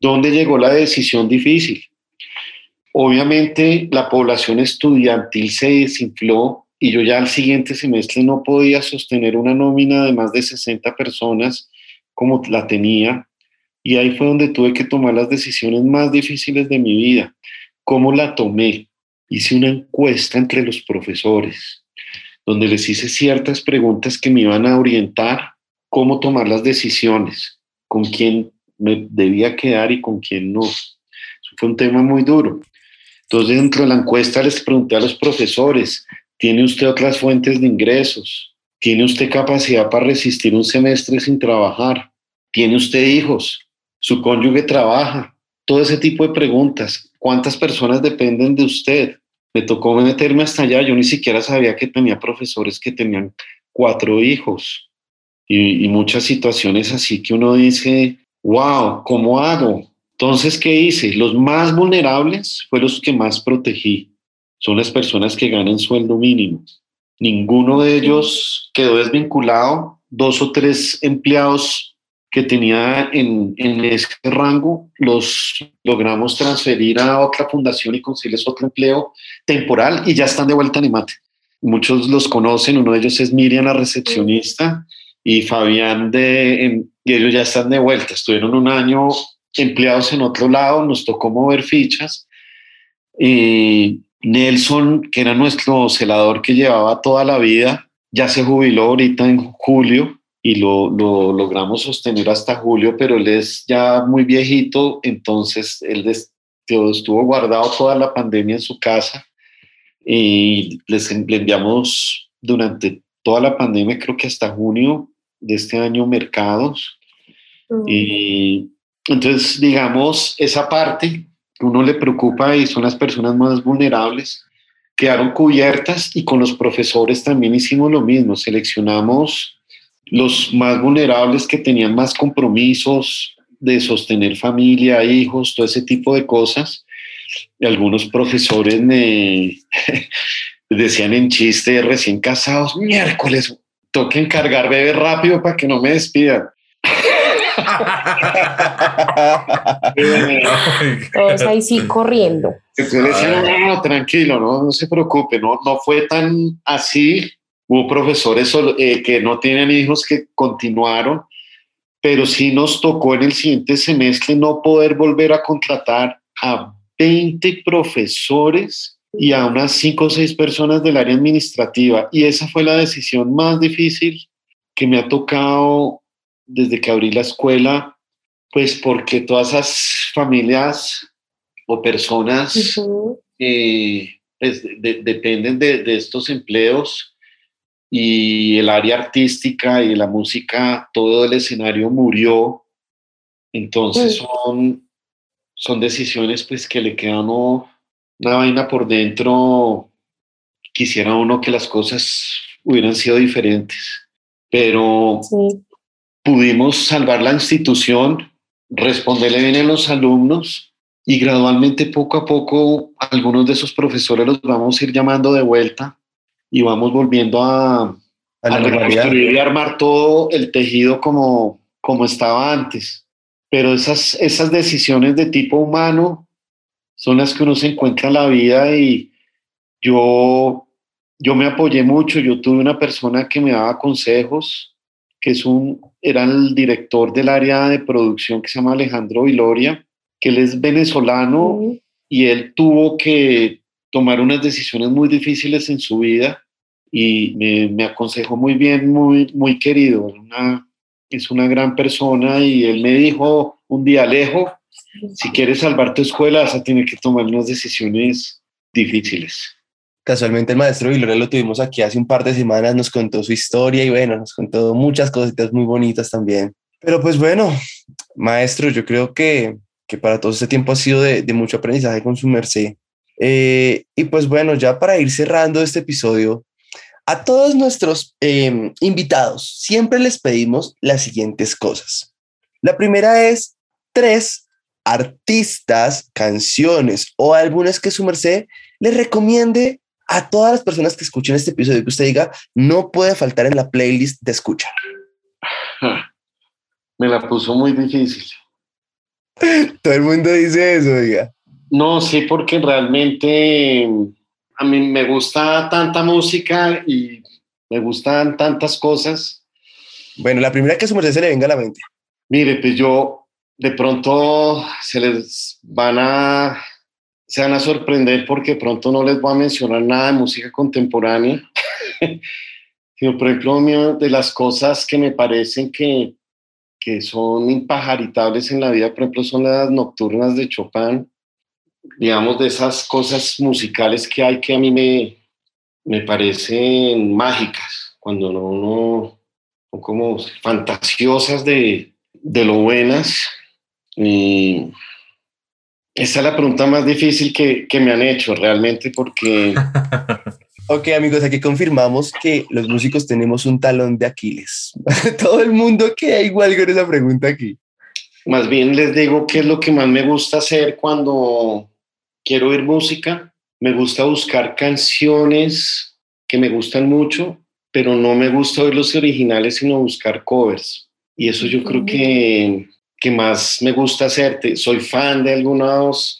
¿Dónde llegó la decisión difícil? Obviamente la población estudiantil se desinfló y yo ya al siguiente semestre no podía sostener una nómina de más de 60 personas como la tenía y ahí fue donde tuve que tomar las decisiones más difíciles de mi vida. ¿Cómo la tomé? Hice una encuesta entre los profesores, donde les hice ciertas preguntas que me iban a orientar cómo tomar las decisiones, con quién me debía quedar y con quién no. Eso fue un tema muy duro. Entonces, dentro de la encuesta les pregunté a los profesores, ¿tiene usted otras fuentes de ingresos? ¿Tiene usted capacidad para resistir un semestre sin trabajar? ¿Tiene usted hijos? su cónyuge trabaja, todo ese tipo de preguntas. ¿Cuántas personas dependen de usted? Me tocó meterme hasta allá, yo ni siquiera sabía que tenía profesores que tenían cuatro hijos y, y muchas situaciones así que uno dice, wow, ¿cómo hago? Entonces, ¿qué hice? Los más vulnerables fue los que más protegí. Son las personas que ganan sueldo mínimo. Ninguno de ellos quedó desvinculado. Dos o tres empleados que tenía en, en, ese rango, los logramos transferir a otra fundación y conseguirles otro empleo temporal y ya están de vuelta en. Muchos los conocen, uno de ellos es Miriam, la recepcionista, y Fabián, de, y ellos ya están de vuelta. Estuvieron un año empleados en otro lado, nos tocó mover fichas. Y Nelson, que era nuestro celador que llevaba toda la vida, ya se jubiló ahorita en julio y lo, lo, logramos sostener hasta julio, pero él es ya muy viejito, entonces él estuvo guardado toda la pandemia en su casa y les le enviamos durante toda la pandemia, creo que hasta junio de este año, mercados. Mm. Y entonces, digamos, esa parte que uno le preocupa y son las personas más vulnerables, quedaron cubiertas y con los profesores también hicimos lo mismo, seleccionamos los más vulnerables que tenían más compromisos, de sostener familia, hijos, todo ese tipo de cosas. Y algunos profesores me decían en chiste, recién casados, miércoles, toca encargar bebé rápido para que no me despidan. Todos ahí sí corriendo. Entonces decían, no, no, tranquilo, no, no se preocupe, no, no fue tan así. Hubo profesores eh, que no tienen hijos que continuaron, pero sí nos tocó en el siguiente semestre no poder volver a contratar a 20 profesores y a unas 5 o 6 personas del área administrativa. Y esa fue la decisión más difícil que me ha tocado desde que abrí la escuela, pues porque todas esas familias o personas eh, pues, de- de- dependen de, de estos empleos y el área artística y la música, todo el escenario murió. Entonces son, son decisiones pues que le queda a uno una vaina por dentro. Quisiera uno que las cosas hubieran sido diferentes, pero Sí. pudimos salvar la institución, responderle bien a los alumnos y gradualmente poco a poco algunos de esos profesores los vamos a ir llamando de vuelta y vamos volviendo a, A a reconstruir y armar todo el tejido como, como estaba antes. Pero esas, esas decisiones de tipo humano son las que uno se encuentra en la vida y yo, yo me apoyé mucho, yo tuve una persona que me daba consejos, que es un, era el director del área de producción que se llama Alejandro Viloria, que él es venezolano y él tuvo que tomar unas decisiones muy difíciles en su vida y me, me aconsejó muy bien, muy, muy querido. Es una, es una gran persona y él me dijo un día, Alejo, si quieres salvar tu escuela vas a tener que tomar unas decisiones difíciles. Casualmente el maestro Vilora lo tuvimos aquí hace un par de semanas, nos contó su historia y bueno, nos contó muchas cositas muy bonitas también. Pero pues bueno, maestro, yo creo que, que para todo este tiempo ha sido de, de mucho aprendizaje con su merced. Eh, y pues bueno, ya para ir cerrando este episodio, a todos nuestros eh, invitados siempre les pedimos las siguientes cosas. La primera es tres artistas, canciones o álbumes que su merced les recomiende a todas las personas que escuchen este episodio que usted diga no puede faltar en la playlist de escucha. Me la puso muy difícil. Todo el mundo dice eso, diga. No, sí, porque realmente a mí me gusta tanta música y me gustan tantas cosas. Bueno, la primera que su merced se le venga a la mente. Mire, pues yo de pronto se les van a se van a sorprender porque pronto no les voy a mencionar nada de música contemporánea. Sino, por ejemplo, de las cosas que me parecen que, que son impajaritables en la vida, por ejemplo, son las nocturnas de Chopin, digamos, de esas cosas musicales que hay que a mí me, me parecen mágicas, cuando no, no como fantasiosas de, de lo buenas. Y esa es la pregunta más difícil que, que me han hecho realmente porque Ok, amigos, aquí confirmamos que los músicos tenemos un talón de Aquiles. Todo el mundo queda igual con esa pregunta aquí. más bien les digo qué es lo que más me gusta hacer cuando quiero oír música. Me gusta buscar canciones que me gustan mucho, pero no me gusta oír los originales, sino buscar covers. Y eso yo creo que, que más me gusta hacer. Te- Soy fan de algunos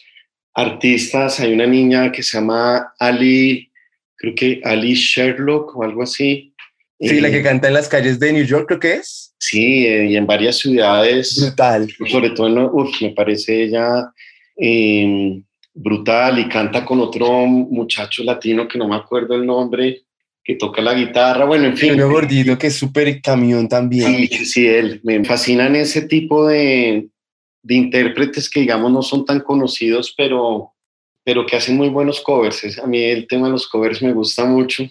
artistas. Hay una niña que se llama Ali, creo que Ali Sherlock o algo así. Sí, la Eh, que canta en las calles de New York, creo que es. Sí, eh, y en varias ciudades Brutal. sobre todo en, uf, me parece ella eh, brutal y canta con otro muchacho latino que no me acuerdo el nombre, que toca la guitarra, bueno, en fin. Uno gordito que es súper camión también. Sí, sí, él. Me fascinan ese tipo de, de intérpretes que, digamos, no son tan conocidos, pero, pero que hacen muy buenos covers. Es- A mí el tema de los covers me gusta mucho.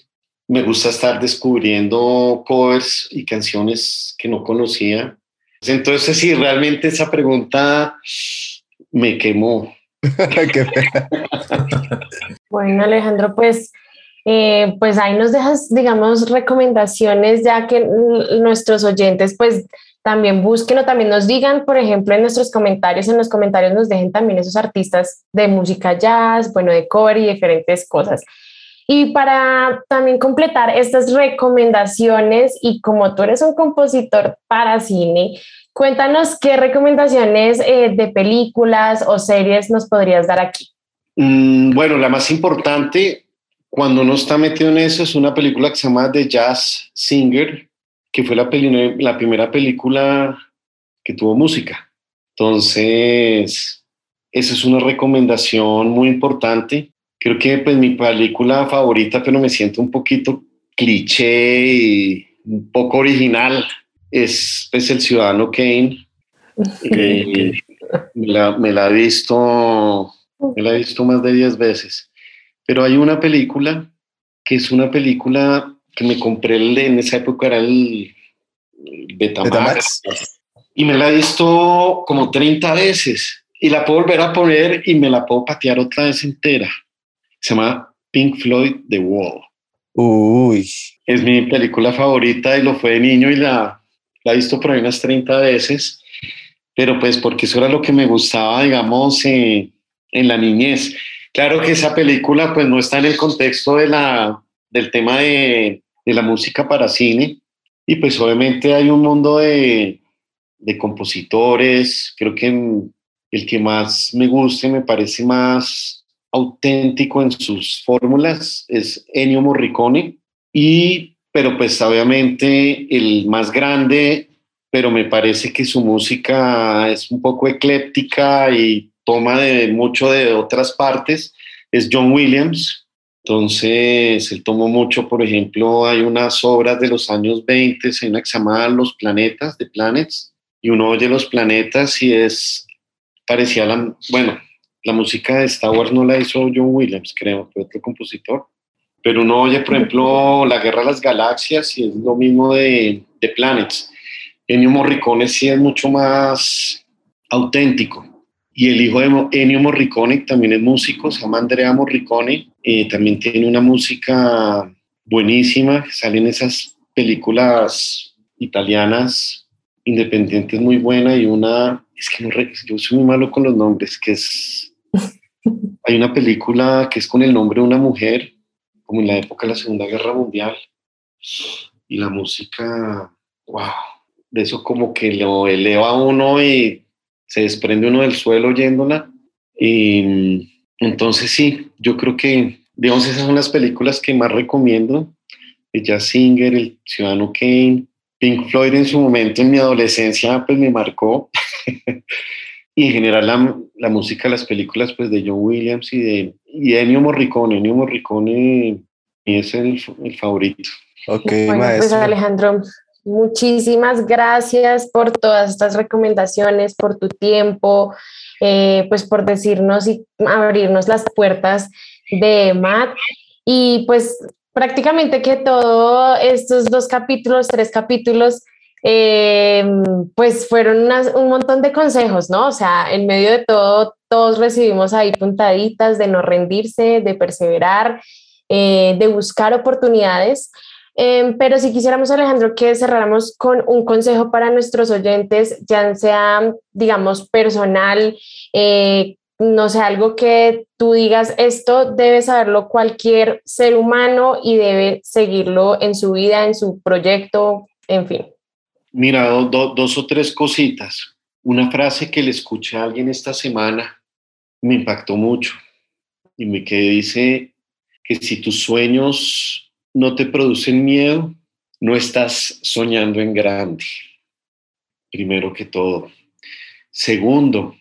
Me gusta estar descubriendo covers y canciones que no conocía. Entonces, sí, realmente esa pregunta me quemó. Bueno, Alejandro, pues, eh, pues ahí nos dejas, digamos, recomendaciones, ya que nuestros oyentes, pues, también busquen o también nos digan, por ejemplo, en nuestros comentarios, en los comentarios nos dejen también esos artistas de música jazz, bueno, de cover y diferentes cosas. Y para también completar estas recomendaciones, y como tú eres un compositor para cine, cuéntanos qué recomendaciones eh, de películas o series nos podrías dar aquí. Mm, bueno, la más importante, cuando uno está metido en eso, es una película que se llama The Jazz Singer, que fue la, la primera película que tuvo música. Entonces, esa es una recomendación muy importante creo que pues mi película favorita, pero me siento un poquito cliché y un poco original, es pues El Ciudadano Kane. Eh, me, la, me, la, he visto, me la he visto más de 10 veces. Pero hay una película que es una película que me compré en esa época, era el, Betamax, y me la he visto como 30 veces y la puedo volver a poner y me la puedo patear otra vez entera se llama Pink Floyd The Wall. Uy. Es mi película favorita y lo fue de niño y la, la he visto por ahí unas 30 veces, pero pues porque eso era lo que me gustaba, digamos, en la niñez. Claro que esa película pues no está en el contexto de la, del tema de, de la música para cine. Y pues obviamente hay un mundo de, de compositores, creo que el que más me gusta y me parece más auténtico en sus fórmulas es Ennio Morricone. Y pero pues obviamente el más grande pero me parece que su música es un poco ecléptica y toma de mucho de otras partes es John Williams entonces él tomó mucho por ejemplo hay unas obras de los años 20 en una que se llama Los planetas de Planets y uno oye los planetas y es parecía la bueno la música de Star Wars no la hizo John Williams, creo, fue otro compositor. Pero uno oye, por ejemplo, La Guerra de las Galaxias y es lo mismo de, de Planets. Ennio Morricone sí es mucho más auténtico. Y el hijo de Ennio Morricone también es músico, se llama Andrea Morricone. Eh, también tiene una música buenísima. Salen esas películas italianas independientes muy buena y una, es que no, yo soy muy malo con los nombres, que es hay una película que es con el nombre de una mujer, como en la época de la Segunda Guerra Mundial, y la música, wow, de eso como que lo eleva a uno y se desprende uno del suelo oyéndola. Y entonces sí, yo creo que, digamos, esas son las películas que más recomiendo. El Jazz Singer, El Ciudadano Kane, Pink Floyd en su momento en mi adolescencia pues me marcó. y en general la, la, música de las películas pues de John Williams y de y Ennio Morricone. Ennio Morricone es el, el favorito. Ok, bueno, Pues Alejandro, muchísimas gracias por todas estas recomendaciones, por tu tiempo, eh, pues por decirnos y abrirnos las puertas de MAT. Y pues prácticamente que todos estos dos capítulos, tres capítulos, eh, pues fueron un montón de consejos, ¿no? O sea, en medio de todo, todos recibimos ahí puntaditas de no rendirse, de perseverar, eh, de buscar oportunidades. Eh, pero si quisiéramos, Alejandro, que cerráramos con un consejo para nuestros oyentes, ya sea, digamos, personal, no sé, algo que tú digas, esto debe saberlo cualquier ser humano y debe seguirlo en su vida, en su proyecto, en fin. Mira, dos o tres cositas. Una frase que le escuché a alguien esta semana me impactó mucho y me que dice que si tus sueños no te producen miedo, no estás soñando en grande. Primero que todo. Segundo,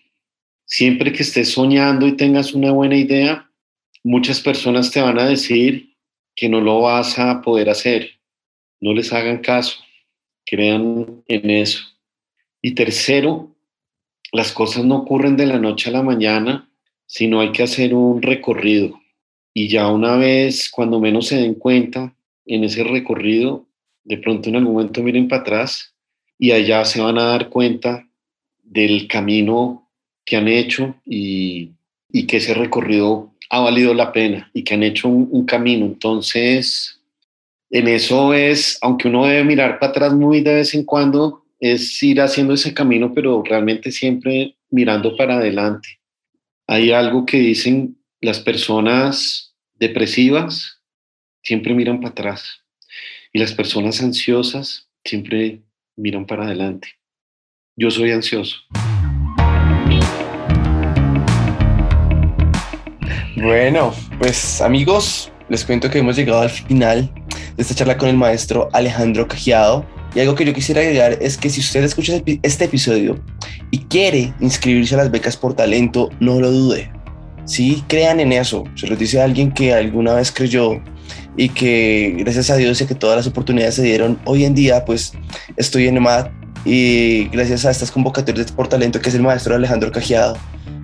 siempre que estés soñando y tengas una buena idea, muchas personas te van a decir que no lo vas a poder hacer. No les hagan caso crean en eso. Y tercero, las cosas no ocurren de la noche a la mañana, sino hay que hacer un recorrido. Y ya una vez, cuando menos se den cuenta, en ese recorrido, de pronto en algún momento miren para atrás y allá se van a dar cuenta del camino que han hecho y, que ese recorrido ha valido la pena y que han hecho un, un camino. Entonces, en eso es, aunque uno debe mirar para atrás muy de vez en cuando, es ir haciendo ese camino, pero realmente siempre mirando para adelante. Hay algo que dicen las personas depresivas, siempre miran para atrás. Y las personas ansiosas siempre miran para adelante. Yo soy ansioso. Bueno, pues amigos, les cuento que hemos llegado al final de esta charla con el maestro Alejandro Cajiado. Y algo que yo quisiera agregar es que si usted escucha este episodio y quiere inscribirse a las becas por talento, no lo dude. Sí, crean en eso. Se lo dice alguien que alguna vez creyó y que gracias a Dios y que todas las oportunidades se dieron hoy en día, pues estoy en EMAD y gracias a estas convocatorias por talento que es el maestro Alejandro Cajiado,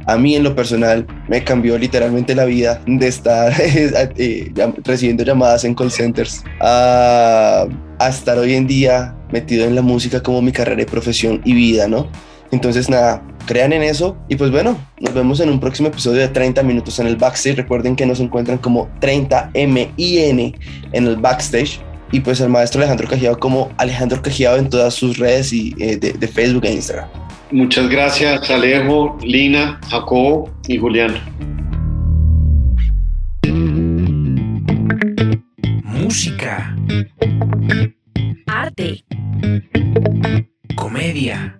a mí en lo personal me cambió literalmente la vida de estar eh, recibiendo llamadas en call centers a, a estar hoy en día metido en la música como mi carrera y profesión y vida, ¿no? Entonces, nada, crean en eso y pues bueno, nos vemos en un próximo episodio de 30 minutos en el backstage. Recuerden que nos encuentran como 30MIN en el backstage y pues el maestro Alejandro Cajiado como Alejandro Cajiado en todas sus redes y, eh, de, de Facebook e Instagram. Muchas gracias Alejo, Lina, Jacobo y Julián. Música. Arte. Comedia.